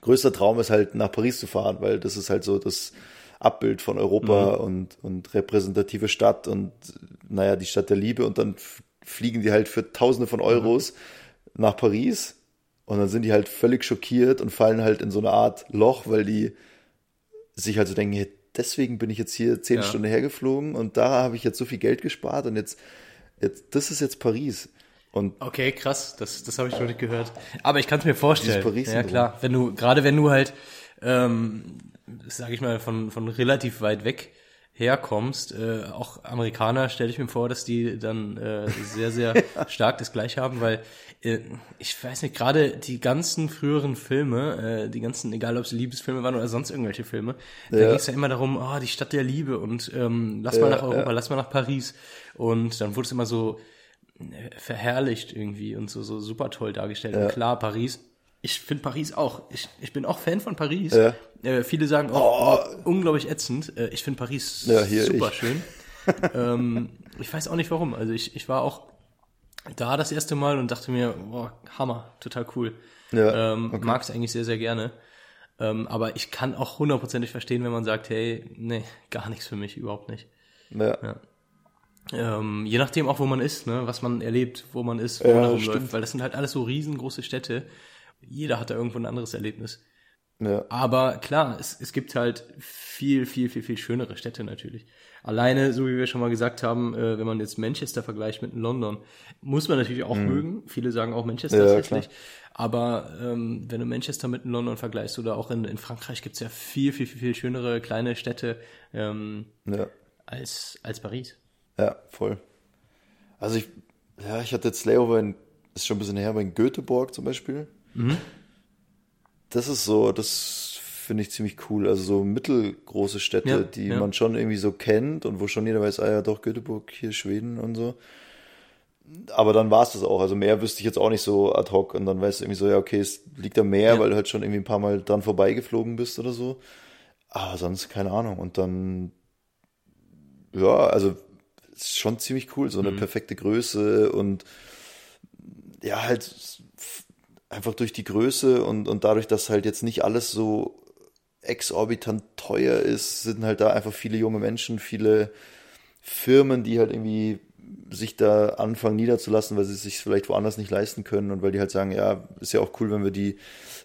größter Traum ist halt nach Paris zu fahren, weil das ist halt so das Abbild von Europa und, und repräsentative Stadt und naja, die Stadt der Liebe und dann fliegen die halt für Tausende von Euros nach Paris und dann sind die halt völlig schockiert und fallen halt in so eine Art Loch, weil die sich halt so denken, hey, deswegen bin ich jetzt hier zehn Ja. Stunden hergeflogen und da habe ich jetzt so viel Geld gespart und jetzt, jetzt das ist jetzt Paris. Und Okay, krass, das, das habe ich noch nicht gehört. Aber ich kann es mir vorstellen. Ja klar, wenn du, gerade wenn du halt, ähm, sag ich mal, von, von relativ weit weg herkommst, äh, auch Amerikaner stelle ich mir vor, dass die dann äh, sehr, sehr stark das gleiche haben, weil äh, ich weiß nicht, gerade die ganzen früheren Filme, äh, die ganzen, egal ob es Liebesfilme waren oder sonst irgendwelche Filme, da Ja. ging es ja immer darum, oh, die Stadt der Liebe und ähm, lass mal Ja, nach Europa, ja. lass mal nach Paris. Und dann wurde es immer so verherrlicht irgendwie und so, so super toll dargestellt. Und klar, Paris. Ich finde Paris auch. Ich, ich bin auch Fan von Paris. Ja. Äh, viele sagen auch, oh, unglaublich ätzend. Äh, ich finde Paris Ja, super ich. schön. ähm, ich weiß auch nicht warum. Also ich, ich war auch da das erste Mal und dachte mir, boah, Hammer, total cool. Ja, ähm, okay. Mag es eigentlich sehr, sehr gerne. Ähm, aber ich kann auch hundertprozentig verstehen, wenn man sagt, hey, nee, gar nichts für mich, überhaupt nicht. Ja. Ähm, je nachdem auch, wo man ist, ne, was man erlebt, wo man ist, wo Ja, man rumläuft, weil das sind halt alles so riesengroße Städte. Jeder hat da irgendwo ein anderes Erlebnis. Ja. Aber klar, es, es gibt halt viel, viel, viel, viel schönere Städte natürlich. Alleine, so wie wir schon mal gesagt haben, äh, wenn man jetzt Manchester vergleicht mit London, muss man natürlich auch mögen. Viele sagen auch Manchester Mhm. Ja, ist hässlich. Aber ähm, wenn du Manchester mit London vergleichst oder auch in, in Frankreich gibt's ja viel, viel, viel, viel schönere kleine Städte ähm, Ja. als, als Paris. Ja, voll. Also ich, ja, ich hatte jetzt Layover in, ist schon ein bisschen her, aber in Göteborg zum Beispiel. Das ist so, das finde ich ziemlich cool. Also so mittelgroße Städte, Ja, die ja. man schon irgendwie so kennt und wo schon jeder weiß, ah ja, doch, Göteborg, hier Schweden und so. Aber dann war es das auch. Also mehr wüsste ich jetzt auch nicht so ad hoc. Und dann weißt du irgendwie so, ja, okay, es liegt am Meer, Ja. weil du halt schon irgendwie ein paar Mal dran vorbeigeflogen bist oder so. Aber sonst keine Ahnung. Und dann, ja, also ist schon ziemlich cool, so eine perfekte Größe und ja, halt einfach durch die Größe und, und dadurch, dass halt jetzt nicht alles so exorbitant teuer ist, sind halt da einfach viele junge Menschen, viele Firmen, die halt irgendwie sich da anfangen niederzulassen, weil sie es sich vielleicht woanders nicht leisten können und weil die halt sagen, ja, ist ja auch cool, wenn wir die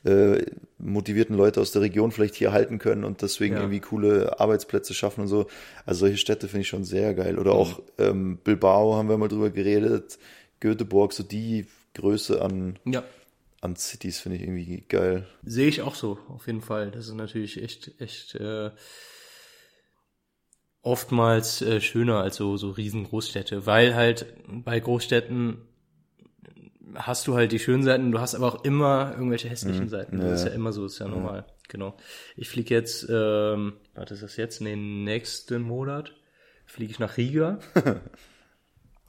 äh, motivierten Leute aus der Region vielleicht hier halten können und deswegen Ja. irgendwie coole Arbeitsplätze schaffen und so. Also solche Städte finde ich schon sehr geil. Oder auch ähm, Bilbao haben wir mal drüber geredet, Göteborg, so die Größe an, Ja, an Cities finde ich irgendwie geil. sehe ich auch so, auf jeden Fall. Das ist natürlich echt, echt äh, oftmals äh, schöner als so, so riesen Großstädte, weil halt bei Großstädten hast du halt die schönen Seiten, du hast aber auch immer irgendwelche hässlichen Seiten. Das ist ja immer so, ist ja normal. Genau. Ich fliege jetzt, ähm, warte, ist das jetzt? Nee, nächsten Monat fliege ich nach Riga.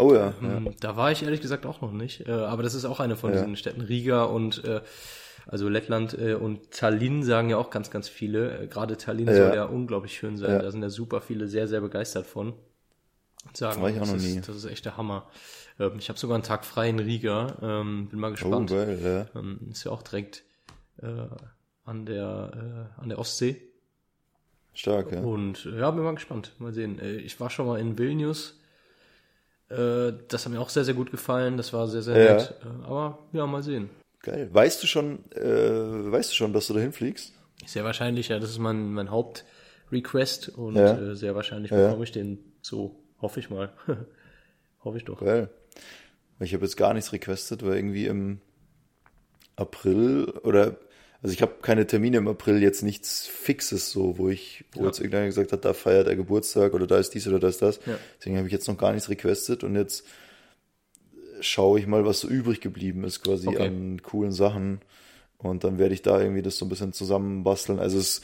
Oh ja, ja. Ähm, Da war ich ehrlich gesagt auch noch nicht. Äh, aber das ist auch eine von Ja. diesen Städten. Riga und äh, also Lettland äh, und Tallinn sagen ja auch ganz, ganz viele. Äh, Gerade Tallinn Ja. soll ja unglaublich schön sein. Ja. Da sind ja super viele sehr, sehr begeistert von. Und sagen, war ich auch das, noch ist, nie. das ist echt der Hammer. Ähm, ich habe sogar einen Tag frei in Riga. Ähm, bin mal Oh, gespannt. geil, ja. ähm, ist ja auch direkt äh, an der äh, an der Ostsee. Stark, ja. Und äh, ja, bin mal gespannt. Mal sehen. Äh, Ich war schon mal in Vilnius. Das hat mir auch sehr, sehr gut gefallen. Das war sehr, sehr Ja. nett. Aber ja, mal sehen. Geil. Weißt du schon, äh, weißt du schon, dass du dahin fliegst? Sehr wahrscheinlich, ja, das ist mein, mein Hauptrequest und Ja. äh, sehr wahrscheinlich Ja. bekomme ich den so. Hoffe ich mal. Hoffe ich doch. Geil. Ich habe jetzt gar nichts requestet, weil irgendwie im April oder also ich habe keine Termine im April, jetzt nichts Fixes so, wo ich, wo Ja. jetzt irgendeiner gesagt hat, da feiert er Geburtstag oder da ist dies oder da ist das. Ja. Deswegen habe ich jetzt noch gar nichts requestet und jetzt schaue ich mal, was so übrig geblieben ist quasi Okay. an coolen Sachen. Und dann werde ich da irgendwie das so ein bisschen zusammenbasteln. Also es,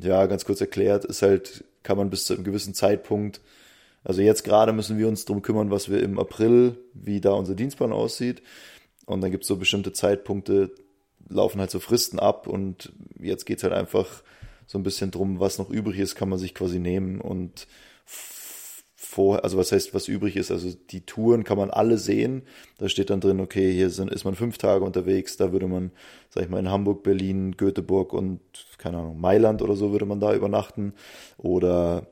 ja, ganz kurz erklärt, ist halt, kann man bis zu einem gewissen Zeitpunkt, also jetzt gerade müssen wir uns drum kümmern, was wir im April, wie da unser Dienstplan aussieht. Und dann gibt's so bestimmte Zeitpunkte, laufen halt so Fristen ab und jetzt geht's halt einfach so ein bisschen drum, was noch übrig ist, kann man sich quasi nehmen und f- vor, also was heißt, was übrig ist, also die Touren kann man alle sehen. Da steht dann drin, okay, hier sind, ist man fünf Tage unterwegs, da würde man, sag ich mal, in Hamburg, Berlin, Göteborg und, keine Ahnung, Mailand oder so würde man da übernachten. Oder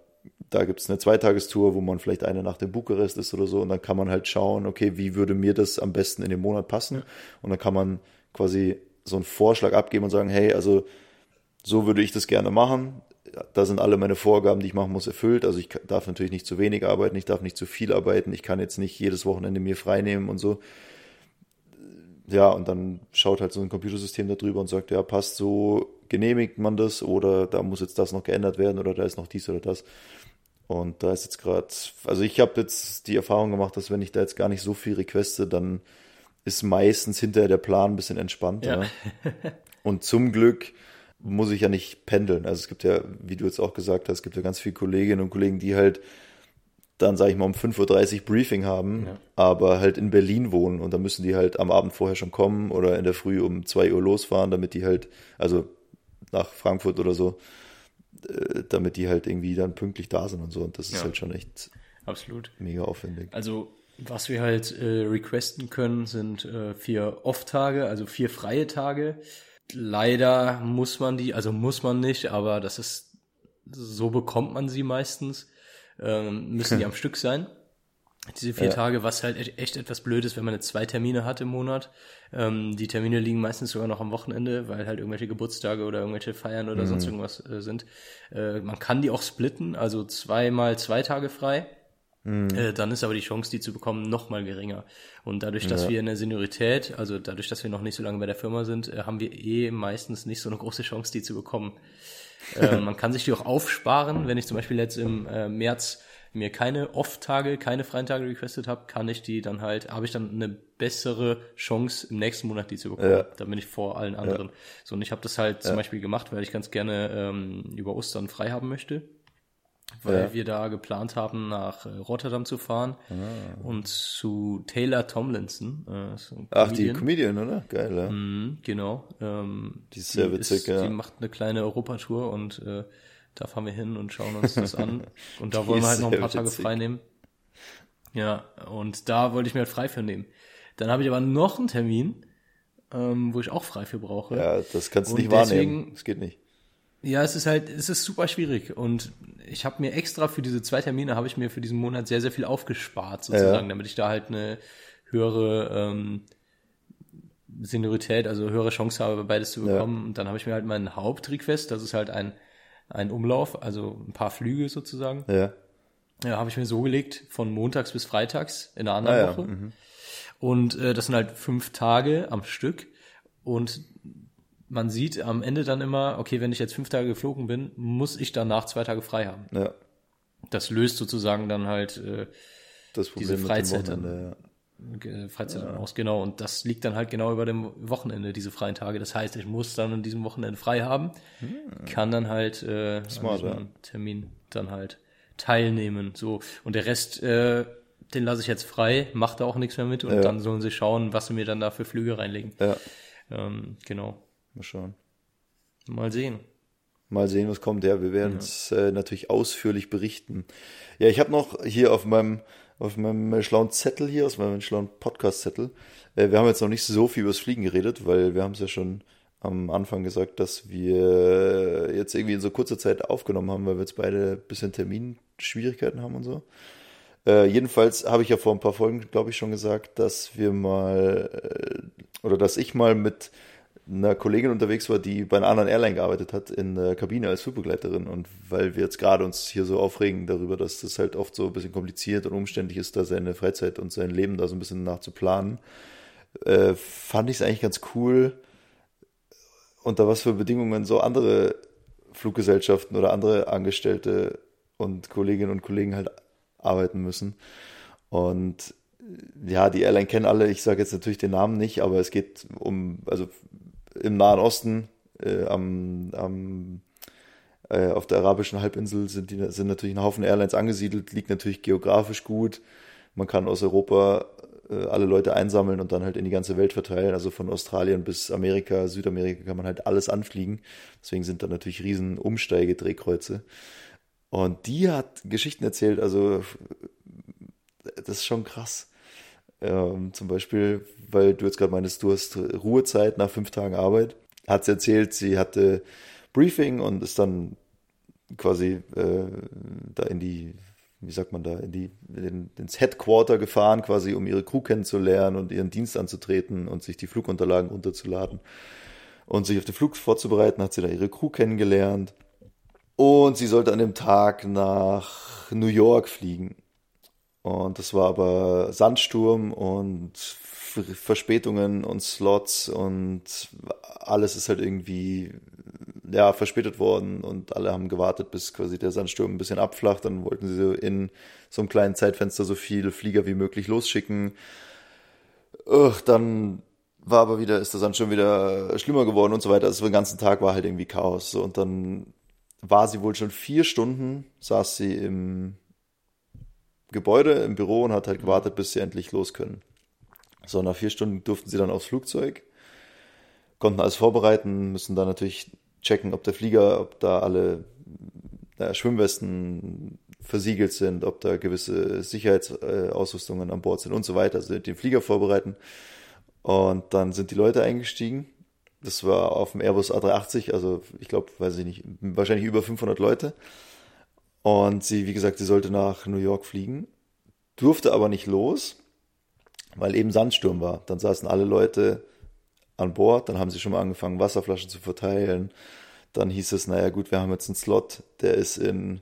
da gibt's eine Zweitagestour, wo man vielleicht eine Nacht in Bukarest ist oder so. Und dann kann man halt schauen, okay, wie würde mir das am besten in den Monat passen? Und dann kann man quasi so einen Vorschlag abgeben und sagen, hey, also so würde ich das gerne machen. Da sind alle meine Vorgaben, die ich machen muss, erfüllt. Also ich darf natürlich nicht zu wenig arbeiten, ich darf nicht zu viel arbeiten, ich kann jetzt nicht jedes Wochenende mir frei nehmen und so. Ja, und dann schaut halt so ein Computersystem da drüber und sagt, ja, passt so, genehmigt man das oder da muss jetzt das noch geändert werden oder da ist noch dies oder das. Und da ist jetzt gerade, also ich habe jetzt die Erfahrung gemacht, dass wenn ich da jetzt gar nicht so viel requeste, dann ist meistens hinterher der Plan ein bisschen entspannter. Und zum Glück muss ich ja nicht pendeln. Also es gibt ja, wie du jetzt auch gesagt hast, es gibt ja ganz viele Kolleginnen und Kollegen, die halt dann, sage ich mal, um 5.30 Uhr Briefing haben, aber halt in Berlin wohnen und dann müssen die halt am Abend vorher schon kommen oder in der Früh um 2 Uhr losfahren, damit die halt, also nach Frankfurt oder so, äh, damit die halt irgendwie dann pünktlich da sind und so. Und das ist Ja. halt schon echt Absolut. mega aufwendig. Also Was wir halt äh, requesten können, sind äh, vier Off-Tage, also vier freie Tage. Leider muss man die, also muss man nicht, aber das ist, so bekommt man sie meistens, ähm, müssen die am Stück sein. Diese vier Ja. Tage, was halt echt, echt etwas blöd ist, wenn man jetzt zwei Termine hat im Monat. Ähm, die Termine liegen meistens sogar noch am Wochenende, weil halt irgendwelche Geburtstage oder irgendwelche Feiern oder sonst irgendwas äh, sind. Äh, man kann die auch splitten, also zweimal zwei Tage frei. Äh, dann ist aber die Chance, die zu bekommen, noch mal geringer. Und dadurch, dass wir in der Seniorität, also dadurch, dass wir noch nicht so lange bei der Firma sind, äh, haben wir eh meistens nicht so eine große Chance, die zu bekommen. äh, man kann sich die auch aufsparen. Wenn ich zum Beispiel jetzt im äh, März mir keine Off-Tage, keine freien Tage requestet habe, kann ich die dann halt, habe ich dann eine bessere Chance, im nächsten Monat die zu bekommen. Ja. Da bin ich vor allen anderen. So, und ich habe das halt zum Beispiel gemacht, weil ich ganz gerne ähm, über Ostern frei haben möchte weil Ja. wir da geplant haben, nach äh, Rotterdam zu fahren und zu Taylor Tomlinson. Äh, ist Ach, die Comedian. Oder? Geil, ja. Mhm, genau. Ähm, Die ist sehr witzig, ja. Die macht eine kleine Europatour und äh, da fahren wir hin und schauen uns das an. Und da wollen wir ist halt noch ein paar Tage frei nehmen. Ja, und da wollte ich mir halt frei für nehmen. Dann habe ich aber noch einen Termin, ähm, wo ich auch frei für brauche. Ja, das kannst du nicht wahrnehmen. deswegen- Das geht nicht. Ja, es ist halt, es ist super schwierig und ich habe mir extra für diese zwei Termine habe ich mir für diesen Monat sehr sehr viel aufgespart sozusagen, damit ich da halt eine höhere ähm, Seniorität, also höhere Chance habe, beides zu Ja. bekommen. Und dann habe ich mir halt meinen Hauptrequest, das ist halt ein ein Umlauf, also ein paar Flüge sozusagen. Ja. Ja, habe ich mir so gelegt von montags bis freitags in einer Ah, anderen ja. Woche. Und äh, das sind halt fünf Tage am Stück. Und man sieht am Ende dann immer, okay, wenn ich jetzt fünf Tage geflogen bin, muss ich danach zwei Tage frei haben. Ja. Das löst sozusagen dann halt äh, Das Problem Diese Freizeit Wochenende, äh, Freizeit dann aus, genau. Und das liegt dann halt genau über dem Wochenende, diese freien Tage. Das heißt, ich muss dann an diesem Wochenende frei haben, kann dann halt äh, Hm. Smart, an diesem Termin dann halt teilnehmen. So. Und der Rest, äh, den lasse ich jetzt frei, macht da auch nichts mehr mit und Ja. dann sollen sie schauen, was sie mir dann da für Flüge reinlegen. Ja. ja. Ähm, genau. Mal schauen. Mal sehen. Mal sehen, was kommt. Ja, wir werden es äh, natürlich ausführlich berichten. Ja, ich habe noch hier auf meinem auf meinem schlauen Zettel hier, aus meinem schlauen Podcast-Zettel. Äh, wir haben jetzt noch nicht so viel über das Fliegen geredet, weil wir haben es ja schon am Anfang gesagt, dass wir jetzt irgendwie in so kurzer Zeit aufgenommen haben, weil wir jetzt beide ein bisschen Terminschwierigkeiten haben und so. Äh, jedenfalls habe ich ja vor ein paar Folgen, glaube ich, schon gesagt, dass wir mal äh, oder dass ich mal mit einer Kollegin unterwegs war, die bei einer anderen Airline gearbeitet hat, in der Kabine als Flugbegleiterin. Und weil wir jetzt gerade uns hier so aufregen darüber, dass das halt oft so ein bisschen kompliziert und umständlich ist, da seine Freizeit und sein Leben da so ein bisschen nachzuplanen, äh, fand ich es eigentlich ganz cool, unter was für Bedingungen so andere Fluggesellschaften oder andere Angestellte und Kolleginnen und Kollegen halt arbeiten müssen. Und ja, die Airline kennen alle, ich sage jetzt natürlich den Namen nicht, aber es geht um, also im Nahen Osten, äh, am, am äh, auf der arabischen Halbinsel sind, die, sind natürlich ein Haufen Airlines angesiedelt, liegt natürlich geografisch gut. Man kann aus Europa äh, alle Leute einsammeln und dann halt in die ganze Welt verteilen. Also von Australien bis Amerika, Südamerika kann man halt alles anfliegen. Deswegen sind da natürlich riesen Umsteigedrehkreuze. Und die hat Geschichten erzählt, also das ist schon krass. Ähm, zum Beispiel, weil du jetzt gerade meinst, du hast Ruhezeit nach fünf Tagen Arbeit, hat sie erzählt, sie hatte Briefing und ist dann quasi äh, da in die, wie sagt man da, in die, in, ins Headquarter gefahren, quasi um ihre Crew kennenzulernen und ihren Dienst anzutreten und sich die Flugunterlagen runterzuladen und sich auf den Flug vorzubereiten, hat sie da ihre Crew kennengelernt. Und sie sollte an dem Tag nach New York fliegen. Und das war aber Sandsturm und Verspätungen und Slots und alles ist halt irgendwie ja verspätet worden und alle haben gewartet, bis quasi der Sandsturm ein bisschen abflacht. Dann wollten sie so in so einem kleinen Zeitfenster so viele Flieger wie möglich losschicken. Ugh, dann war aber wieder, ist der Sandsturm wieder schlimmer geworden und so weiter. Also den ganzen Tag war halt irgendwie Chaos. Und dann war sie wohl schon vier Stunden, saß sie im Gebäude, im Büro und hat halt gewartet, bis sie endlich los können. So, nach vier Stunden durften sie dann aufs Flugzeug, konnten alles vorbereiten, müssen dann natürlich checken, ob der Flieger, ob da alle äh, Schwimmwesten versiegelt sind, ob da gewisse Sicherheitsausrüstungen an Bord sind und so weiter. Also den Flieger vorbereiten. Und dann sind die Leute eingestiegen. Das war auf dem Airbus A380, also ich glaube, weiß ich nicht, wahrscheinlich über 500 Leute. Und sie, wie gesagt, sie sollte nach New York fliegen, durfte aber nicht los, weil eben Sandsturm war. Dann saßen alle Leute an Bord, dann haben sie schon mal angefangen, Wasserflaschen zu verteilen. Dann hieß es, naja gut, wir haben jetzt einen Slot, der ist in,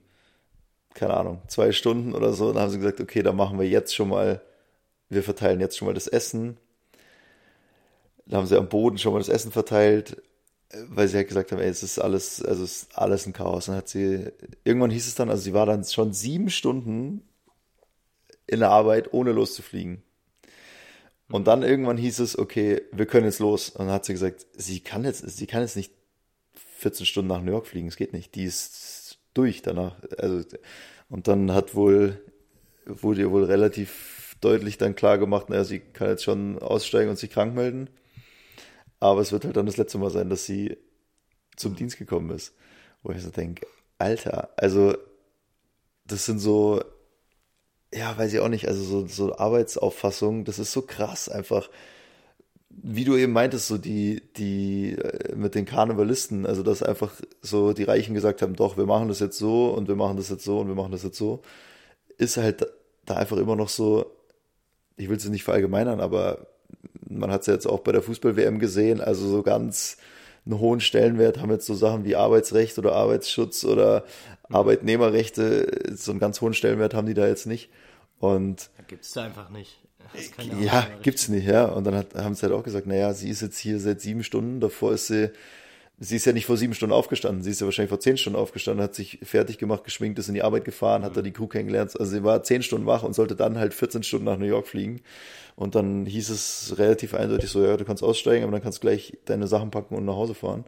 keine Ahnung, zwei Stunden oder so. Dann haben sie gesagt, okay, dann machen wir jetzt schon mal, wir verteilen jetzt schon mal das Essen. Dann haben sie am Boden schon mal das Essen verteilt, weil sie halt gesagt haben, ey, es ist alles, also es ist alles ein Chaos. Dann hat sie, irgendwann hieß es dann, also sie war dann schon sieben Stunden in der Arbeit, ohne loszufliegen. Und dann irgendwann hieß es, okay, wir können jetzt los. Und dann hat sie gesagt, sie kann jetzt, sie kann jetzt nicht 14 Stunden nach New York fliegen, es geht nicht. Die ist durch danach. Also, und dann hat wohl, wurde ihr wohl relativ deutlich dann klar gemacht, naja, sie kann jetzt schon aussteigen und sich krank melden. Aber es wird halt dann das letzte Mal sein, dass sie zum Dienst gekommen ist. Wo ich so denke, Alter, also das sind so, ja, weiß ich auch nicht, also so, so Arbeitsauffassung, das ist so krass einfach. Wie du eben meintest, so die, die äh, mit den Karnevalisten, also dass einfach so die Reichen gesagt haben, doch, wir machen das jetzt so und wir machen das jetzt so und wir machen das jetzt so, ist halt da einfach immer noch so, ich will es nicht verallgemeinern, aber man hat es ja jetzt auch bei der Fußball-WM gesehen, also so ganz einen hohen Stellenwert haben jetzt so Sachen wie Arbeitsrecht oder Arbeitsschutz oder Arbeitnehmerrechte, so einen ganz hohen Stellenwert haben die da jetzt nicht. Und Gibt's da einfach nicht. Ja, gibt's nicht, ja. Und dann hat, haben sie halt auch gesagt, naja, sie ist jetzt hier seit sieben Stunden, davor ist sie, sie ist ja nicht vor sieben Stunden aufgestanden, sie ist ja wahrscheinlich vor zehn Stunden aufgestanden, hat sich fertig gemacht, geschminkt, ist in die Arbeit gefahren, hat da die Crew kennengelernt. Also sie war zehn Stunden wach und sollte dann halt 14 Stunden nach New York fliegen. Und dann hieß es relativ eindeutig so, ja, du kannst aussteigen, aber dann kannst gleich deine Sachen packen und nach Hause fahren.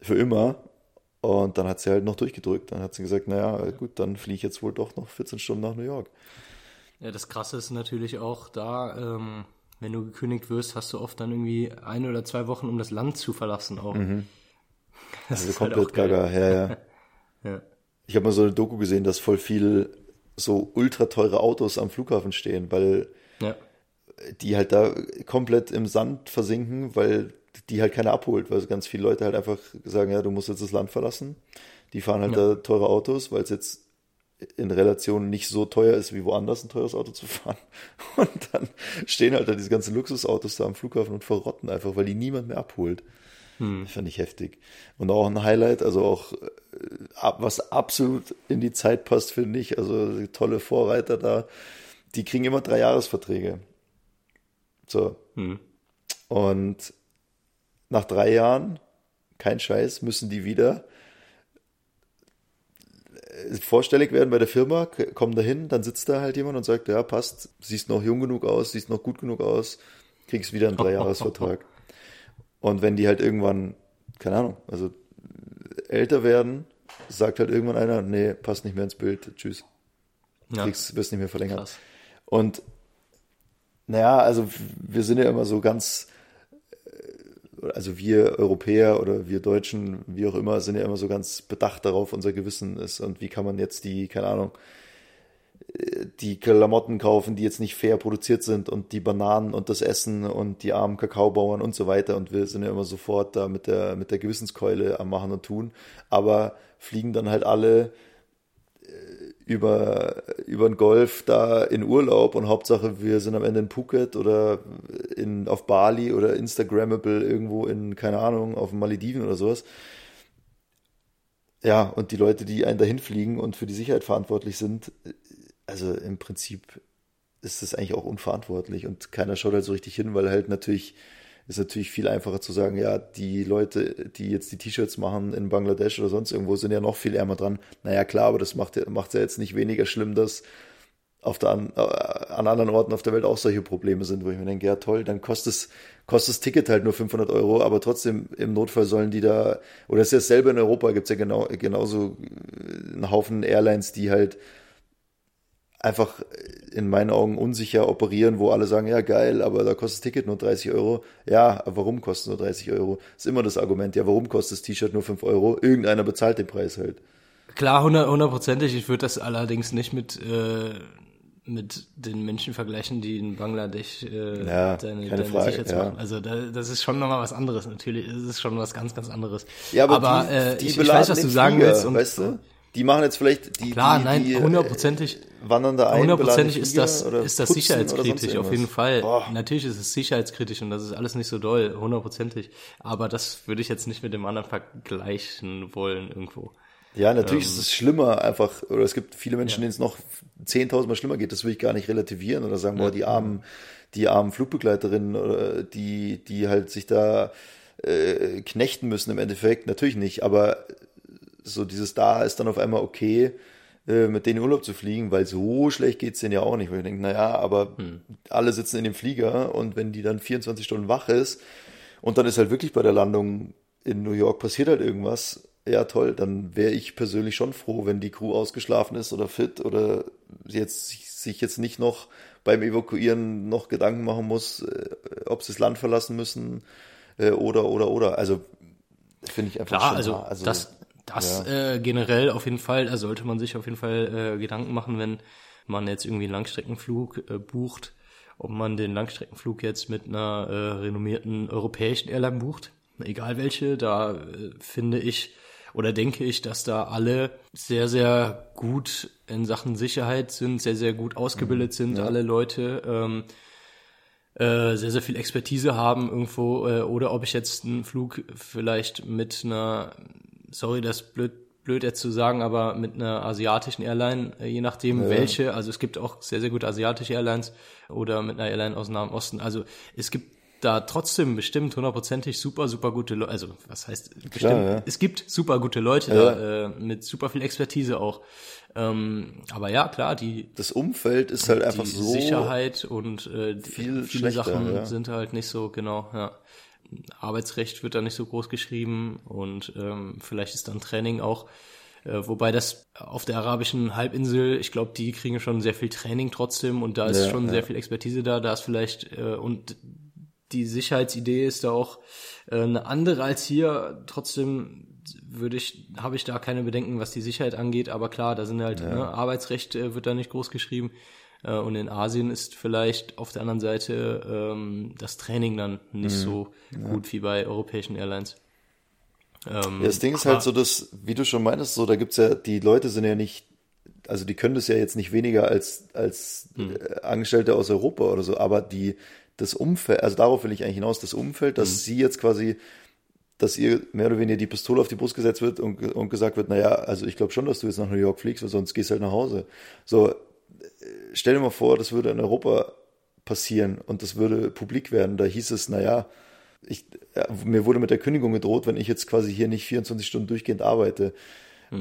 Für immer. Und dann hat sie halt noch durchgedrückt. Dann hat sie gesagt, naja, gut, dann fliege ich jetzt wohl doch noch 14 Stunden nach New York. Ja, das Krasse ist natürlich auch da, ähm, wenn du gekündigt wirst, hast du oft dann irgendwie ein oder zwei Wochen, um das Land zu verlassen auch. Das Also ist halt komplett geil. gaga, ja, ja. Ja. Ich habe mal so eine Doku gesehen, dass voll viel so ultra teure Autos am Flughafen stehen, weil Ja. die halt da komplett im Sand versinken, weil die halt keiner abholt, weil ganz viele Leute halt einfach sagen, ja, du musst jetzt das Land verlassen. Die fahren halt Ja. da teure Autos, weil es jetzt in Relation nicht so teuer ist, wie woanders ein teures Auto zu fahren. Und dann stehen halt da diese ganzen Luxusautos da am Flughafen und verrotten einfach, weil die niemand mehr abholt. Hm. Fand ich heftig. Und auch ein Highlight, also auch, äh, was absolut in die Zeit passt, finde ich, also tolle Vorreiter da, die kriegen immer drei Jahresverträge. So. Hm. Und nach drei Jahren, kein Scheiß, müssen die wieder vorstellig werden bei der Firma, kommen dahin, dann sitzt da halt jemand und sagt, ja, passt, siehst noch jung genug aus, siehst noch gut genug aus, kriegst wieder einen Dreijahresvertrag. Und wenn die halt irgendwann, keine Ahnung, also älter werden, sagt halt irgendwann einer, nee, passt nicht mehr ins Bild, tschüss, Ja. kriegst, wirst nicht mehr verlängert. Krass. Und naja, also wir sind ja immer so ganz, äh, also wir Europäer oder wir Deutschen, wie auch immer, sind ja immer so ganz bedacht darauf, unser Gewissen ist und wie kann man jetzt die, keine Ahnung, äh, die Klamotten kaufen, die jetzt nicht fair produziert sind und die Bananen und das Essen und die armen Kakaobauern und so weiter. Und wir sind ja immer sofort da mit der, mit der Gewissenskeule am Machen und Tun, aber fliegen dann halt alle über, über den Golf da in Urlaub und Hauptsache wir sind am Ende in Phuket oder in, auf Bali oder Instagrammable irgendwo in, keine Ahnung, auf den Malediven oder sowas. Ja, und die Leute, die einen dahin fliegen und für die Sicherheit verantwortlich sind, also im Prinzip ist das eigentlich auch unverantwortlich und keiner schaut halt so richtig hin, weil halt natürlich ist natürlich viel einfacher zu sagen, ja, die Leute, die jetzt die T-Shirts machen in Bangladesch oder sonst irgendwo, sind ja noch viel ärmer dran. Naja, klar, aber das macht macht ja jetzt nicht weniger schlimm, dass auf der, an, äh, an anderen Orten auf der Welt auch solche Probleme sind, wo ich mir denke, ja toll, dann kostet es, kostet das Ticket halt nur 500 Euro, aber trotzdem im Notfall sollen die da, oder es ist ja selber in Europa, gibt's ja genau, genauso einen Haufen Airlines, die halt einfach in meinen Augen unsicher operieren, wo alle sagen, ja geil, aber da kostet das Ticket nur 30 Euro. Ja, aber warum kostet es nur 30 Euro? Ist immer das Argument, ja, warum kostet das T-Shirt nur 5 Euro? Irgendeiner bezahlt den Preis halt. Klar, hundert- hundertprozentig. Ich würde das allerdings nicht mit, äh, mit den Menschen vergleichen, die in Bangladesch äh, Ja, deine, deine Frage, Sicherheits ja. machen. Also da, das ist schon nochmal was anderes. Natürlich, ist schon was ganz, ganz anderes. Ja, aber, die, äh, die ich, ich weiß, was du sagen Flieger, willst. Und weißt du? Die machen jetzt vielleicht die, Klar, die, nein, die, äh, hundertprozentig. wandern da ein, Hundertprozentig ist das, ist das sicherheitskritisch, auf jeden Fall. Boah. Natürlich ist es sicherheitskritisch und das ist alles nicht so doll, hundertprozentig. Aber das würde ich jetzt nicht mit dem anderen vergleichen wollen irgendwo. Ja, natürlich Ähm. ist es schlimmer einfach, oder es gibt viele Menschen, denen es noch 10.000 Mal schlimmer geht. Das will ich gar nicht relativieren oder sagen, boah, die armen, die armen Flugbegleiterinnen oder die, die halt sich da äh, knechten müssen im Endeffekt. Natürlich nicht, aber so dieses da ist dann auf einmal okay, äh, mit denen in Urlaub zu fliegen, weil so schlecht geht's denen ja auch nicht. Weil ich denke, naja, aber alle sitzen in dem Flieger und wenn die dann 24 Stunden wach ist und dann ist halt wirklich bei der Landung in New York passiert halt irgendwas, ja toll, dann wäre ich persönlich schon froh, wenn die Crew ausgeschlafen ist oder fit oder jetzt sich jetzt nicht noch beim Evakuieren noch Gedanken machen muss, äh, ob sie das Land verlassen müssen äh, oder oder oder. Also finde ich einfach Klar, schon also, hart. Das, das äh, generell auf jeden Fall, da sollte man sich auf jeden Fall äh, Gedanken machen, wenn man jetzt irgendwie einen Langstreckenflug äh, bucht, ob man den Langstreckenflug jetzt mit einer äh, renommierten europäischen Airline bucht, egal welche, da äh, finde ich oder denke ich, dass da alle sehr, sehr gut in Sachen Sicherheit sind, sehr, sehr gut ausgebildet sind, alle Leute. Ähm, äh, sehr, sehr viel Expertise haben irgendwo äh, oder ob ich jetzt einen Flug vielleicht mit einer, sorry, das blöd, blöd jetzt zu sagen, aber mit einer asiatischen Airline, äh, je nachdem welche, also es gibt auch sehr, sehr gute asiatische Airlines oder mit einer Airline aus dem Nahen Osten, also es gibt da trotzdem bestimmt hundertprozentig super, super gute Leute, also was heißt bestimmt, Klar, ja. es gibt super gute Leute da, äh, mit super viel Expertise auch. Ähm, aber ja, klar, die, das Umfeld ist halt einfach die so Sicherheit und äh, die, viel viele schlechter, Sachen ja. sind halt nicht so genau. Ja. Arbeitsrecht wird da nicht so groß geschrieben und ähm, vielleicht ist dann Training auch. Äh, wobei das auf der arabischen Halbinsel, ich glaube, die kriegen schon sehr viel Training trotzdem und da ist Ja, schon ja. sehr viel Expertise da. Da ist vielleicht äh, und die Sicherheitsidee ist da auch äh, eine andere als hier. Trotzdem würde ich, habe ich da keine Bedenken, was die Sicherheit angeht. Aber klar, da sind halt ne, Arbeitsrecht äh, wird da nicht groß geschrieben. Äh, und in Asien ist vielleicht auf der anderen Seite ähm, das Training dann nicht so gut wie bei europäischen Airlines. Ähm, Ja, das Ding ist halt so, dass, wie du schon meintest, so, da gibt's ja, die Leute sind ja nicht, also die können das ja jetzt nicht weniger als, als Hm. äh, Angestellte aus Europa oder so, aber die, das Umfeld, also darauf will ich eigentlich hinaus, das Umfeld, dass sie jetzt quasi, dass ihr mehr oder weniger die Pistole auf die Brust gesetzt wird und, und gesagt wird, naja, also ich glaube schon, dass du jetzt nach New York fliegst, weil sonst gehst du halt nach Hause. So, stell dir mal vor, das würde in Europa passieren und das würde publik werden. Da hieß es, naja, ich, ja, mir wurde mit der Kündigung gedroht, wenn ich jetzt quasi hier nicht 24 Stunden durchgehend arbeite.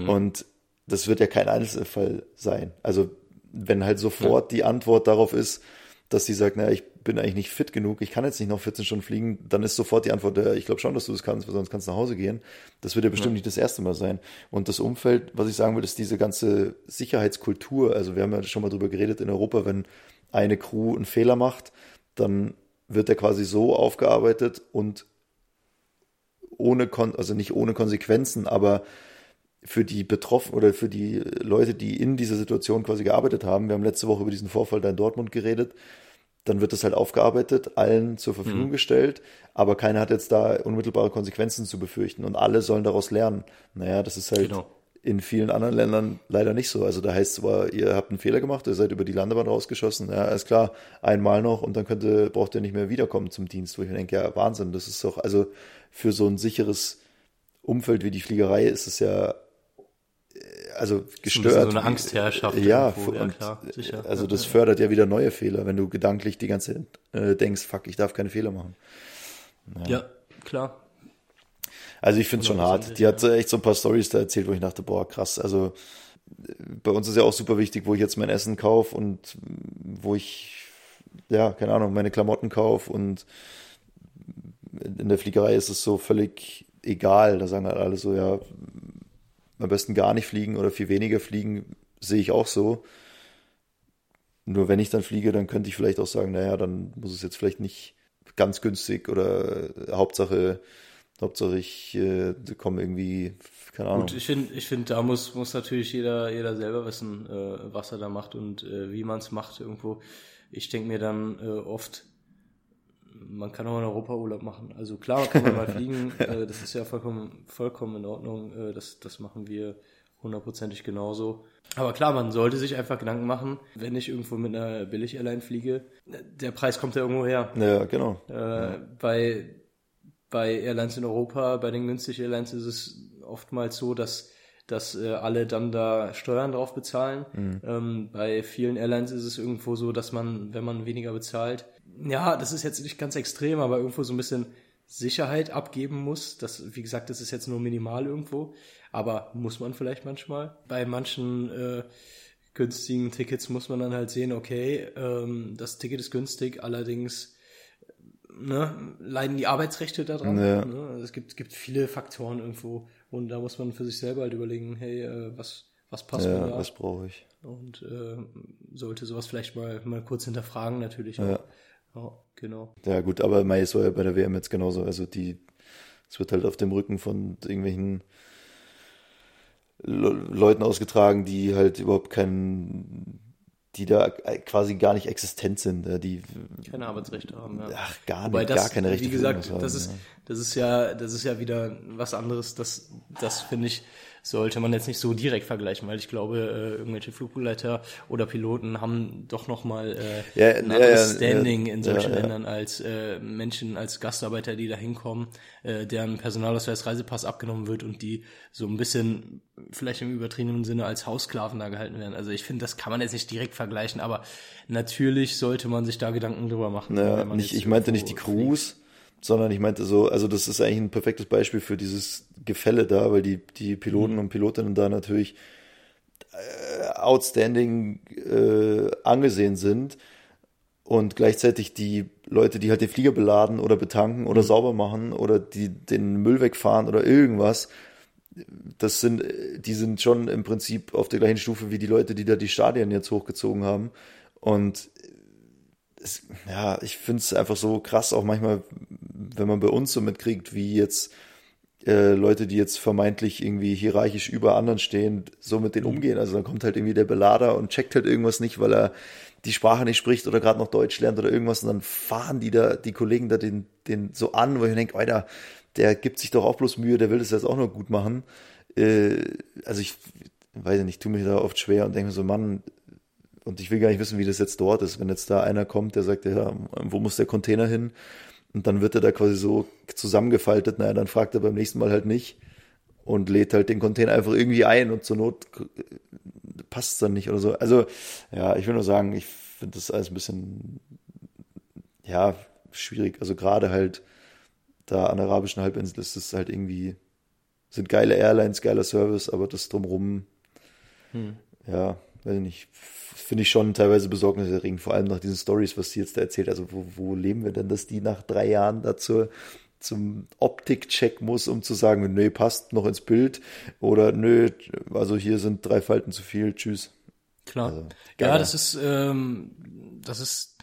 Und das wird ja kein Einzelfall sein. Also wenn halt sofort die Antwort darauf ist, dass sie sagt, naja, ich bin eigentlich nicht fit genug, ich kann jetzt nicht noch 14 Stunden fliegen, dann ist sofort die Antwort, ja, ich glaube schon, dass du das kannst, weil sonst kannst du nach Hause gehen. Das wird ja bestimmt nicht das erste Mal sein. Und das Umfeld, was ich sagen will, ist diese ganze Sicherheitskultur. Also wir haben ja schon mal drüber geredet in Europa, wenn eine Crew einen Fehler macht, dann wird der quasi so aufgearbeitet und ohne, Kon also nicht ohne Konsequenzen, aber für die Betroffenen oder für die Leute, die in dieser Situation quasi gearbeitet haben, wir haben letzte Woche über diesen Vorfall da in Dortmund geredet, dann wird das halt aufgearbeitet, allen zur Verfügung Mhm. gestellt, aber keiner hat jetzt da unmittelbare Konsequenzen zu befürchten und alle sollen daraus lernen. Naja, das ist halt Genau. in vielen anderen Ländern leider nicht so. Also da heißt es zwar, ihr habt einen Fehler gemacht, ihr seid über die Landebahn rausgeschossen, ja, ist klar, einmal noch und dann könnt ihr, braucht ihr nicht mehr wiederkommen zum Dienst, wo ich mir denke, ja, Wahnsinn, das ist doch, also für so ein sicheres Umfeld wie die Fliegerei ist es ja also ein gestört. bisschen so eine Angstherrschaft Ja, irgendwo, ja, und, klar, sicher. also Ja, das ja. fördert ja wieder neue Fehler, wenn du gedanklich die ganze Zeit äh, denkst, fuck, ich darf keine Fehler machen. Ja, klar. Also ich finde es schon hart. Die hat äh, echt so ein paar Stories da erzählt, wo ich dachte, boah, krass. Also äh, bei uns ist ja auch super wichtig, wo ich jetzt mein Essen kaufe und äh, wo ich, ja, keine Ahnung, meine Klamotten kaufe und in der Fliegerei ist es so völlig egal. Da sagen halt alle so, ja, am besten gar nicht fliegen oder viel weniger fliegen, sehe ich auch so. Nur wenn ich dann fliege, dann könnte ich vielleicht auch sagen, naja, dann muss es jetzt vielleicht nicht ganz günstig oder äh, Hauptsache Hauptsache ich äh, komme irgendwie, keine Ahnung. Gut, ich finde, ich finde, da muss, muss natürlich jeder, jeder selber wissen, äh, was er da macht und äh, wie man es macht irgendwo. Ich denke mir dann äh, oft, man kann auch in Europa Urlaub machen. Also klar, kann man mal fliegen, äh, das ist ja vollkommen, vollkommen in Ordnung. Äh, das, das machen wir hundertprozentig genauso. Aber klar, man sollte sich einfach Gedanken machen, wenn ich irgendwo mit einer Billig-Airline fliege, der Preis kommt ja irgendwo her. ja, genau. Äh, bei, bei Airlines in Europa, bei den günstigen Airlines ist es oftmals so, dass, dass äh, alle dann da Steuern drauf bezahlen. Ähm, bei vielen Airlines ist es irgendwo so, dass man, wenn man weniger bezahlt, ja, das ist jetzt nicht ganz extrem, aber irgendwo so ein bisschen Sicherheit abgeben muss. Das, wie gesagt, das ist jetzt nur minimal irgendwo, aber muss man vielleicht manchmal. Bei manchen äh, günstigen Tickets muss man dann halt sehen, okay, ähm, das Ticket ist günstig, allerdings ne, leiden die Arbeitsrechte daran. Ja. Ne? Also es gibt, gibt viele Faktoren irgendwo und da muss man für sich selber halt überlegen, hey, äh, was, was passt mir Ja, da? was brauche ich? Und äh, sollte sowas vielleicht mal, mal kurz hinterfragen natürlich. auch. Ja. genau. Ja, gut, aber Mai ist ja bei der WM jetzt genauso. Also die, es wird halt auf dem Rücken von irgendwelchen Le Leuten ausgetragen, die halt überhaupt keinen, die da quasi gar nicht existent sind. Die, Keine Arbeitsrechte haben, ja. ach, gar nicht, das, gar keine Rechte wie gesagt, das haben, ist, ja. das ist ja, das ist ja wieder was anderes. Das, das finde ich, sollte man jetzt nicht so direkt vergleichen, weil ich glaube, äh, irgendwelche Flugbegleiter oder Piloten haben doch noch mal äh, Ja, ein anderes ja, Standing ja, in solchen. Ländern als äh, Menschen, als Gastarbeiter, die da hinkommen, äh, deren Personalausweis, Reisepass abgenommen wird und die so ein bisschen, vielleicht im übertriebenen Sinne, als Haussklaven da gehalten werden. Also ich finde, das kann man jetzt nicht direkt vergleichen, aber natürlich sollte man sich da Gedanken drüber machen. Ja, nicht, ich meinte nicht die. Crews, sondern ich meinte so, also das ist eigentlich ein perfektes Beispiel für dieses Gefälle da, weil die, die Mhm. Piloten und Pilotinnen da natürlich äh, outstanding äh, angesehen sind und gleichzeitig die Leute, die halt den Flieger beladen oder betanken Mhm. oder sauber machen oder die den Müll wegfahren oder irgendwas, das sind, die sind schon im Prinzip auf der gleichen Stufe wie die Leute, die da die Stadien jetzt hochgezogen haben. Und es, ja, ich finde es einfach so krass, auch manchmal, wenn man bei uns so mitkriegt, wie jetzt äh, Leute, die jetzt vermeintlich irgendwie hierarchisch über anderen stehen, so mit denen umgehen. Also dann kommt halt irgendwie der Belader und checkt halt irgendwas nicht, weil er die Sprache nicht spricht oder gerade noch Deutsch lernt oder irgendwas und dann fahren die da, die Kollegen da den, den so an, wo ich denke, Alter, der gibt sich doch auch bloß Mühe, der will das jetzt auch noch gut machen. Äh, also ich weiß ja nicht, tue mich da oft schwer und denke mir so, Mann, und ich will gar nicht wissen, wie das jetzt dort ist. Wenn jetzt da einer kommt, der sagt, ja, wo muss der Container hin? Und dann wird er da quasi so zusammengefaltet, naja, dann fragt er beim nächsten Mal halt nicht und lädt halt den Container einfach irgendwie ein und zur Not passt es dann nicht oder so. Also, ja, ich will nur sagen, ich finde das alles ein bisschen, ja, schwierig. Also gerade halt da an der arabischen Halbinsel ist es halt irgendwie, sind geile Airlines, geiler Service, aber das drumrum, ja, weiß ich nicht, finde ich schon teilweise besorgniserregend, vor allem nach diesen Stories, was sie jetzt da erzählt. Also wo, wo leben wir denn, dass die nach drei Jahren dazu zum Optikcheck muss, um zu sagen, nö, passt noch ins Bild oder nö, also hier sind drei Falten zu viel, tschüss. Klar. Also, ja, das ist, ähm, das ist,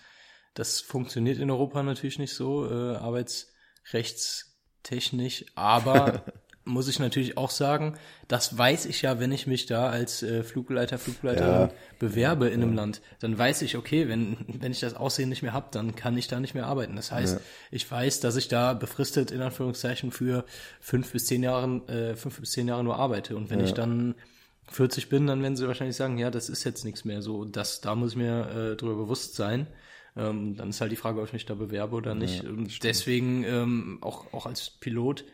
das funktioniert in Europa natürlich nicht so, äh, arbeitsrechtstechnisch, aber muss ich natürlich auch sagen, das weiß ich ja, wenn ich mich da als äh, Flugleiter, Flugbegleiterin Ja. bewerbe in einem Land, dann weiß ich, okay, wenn, wenn ich das Aussehen nicht mehr hab, dann kann ich da nicht mehr arbeiten. Das heißt, Ja. ich weiß, dass ich da befristet in Anführungszeichen für fünf bis zehn Jahren, äh, fünf bis zehn Jahre nur arbeite. Und wenn Ja. ich dann 40 bin, dann werden sie wahrscheinlich sagen, ja, das ist jetzt nichts mehr so. Das, da muss ich mir äh, drüber bewusst sein. Ähm, dann ist halt die Frage, ob ich mich da bewerbe oder nicht. Und deswegen, ähm, auch, auch als Pilot,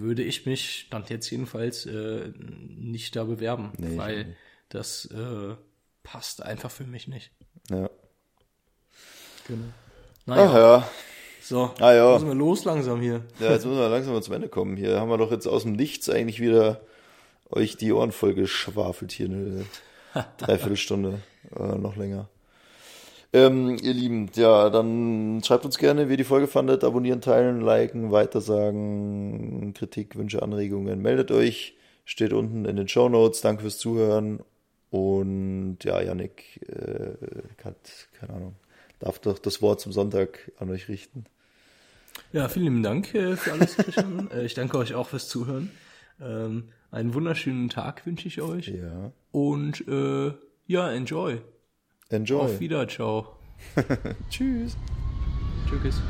würde ich mich, stand jetzt jedenfalls, äh, nicht da bewerben, Nee, weil das äh, passt einfach für mich nicht. Ja. Genau. Ach Naja, ja. so, Ah, ja. müssen wir los langsam hier. Ja, jetzt müssen wir langsam mal zum Ende kommen. Hier haben wir doch jetzt aus dem Nichts eigentlich wieder euch die Ohren voll geschwafelt hier eine Dreiviertelstunde, äh, noch länger. Ähm, ihr Lieben, ja, dann schreibt uns gerne, wie ihr die Folge fandet. Abonnieren, teilen, liken, weitersagen, Kritik, Wünsche, Anregungen. Meldet euch, steht unten in den Show Notes. Danke fürs Zuhören. Und ja, Yannick äh, hat, keine Ahnung, darf doch das Wort zum Sonntag an euch richten. Ja, vielen lieben Dank äh, für alles, Christian. äh, ich danke euch auch fürs Zuhören. Ähm, einen wunderschönen Tag wünsche ich euch. Ja. Und äh, ja, enjoy. Enjoy. Auf wieder, ciao. Tschüss. Tschüss.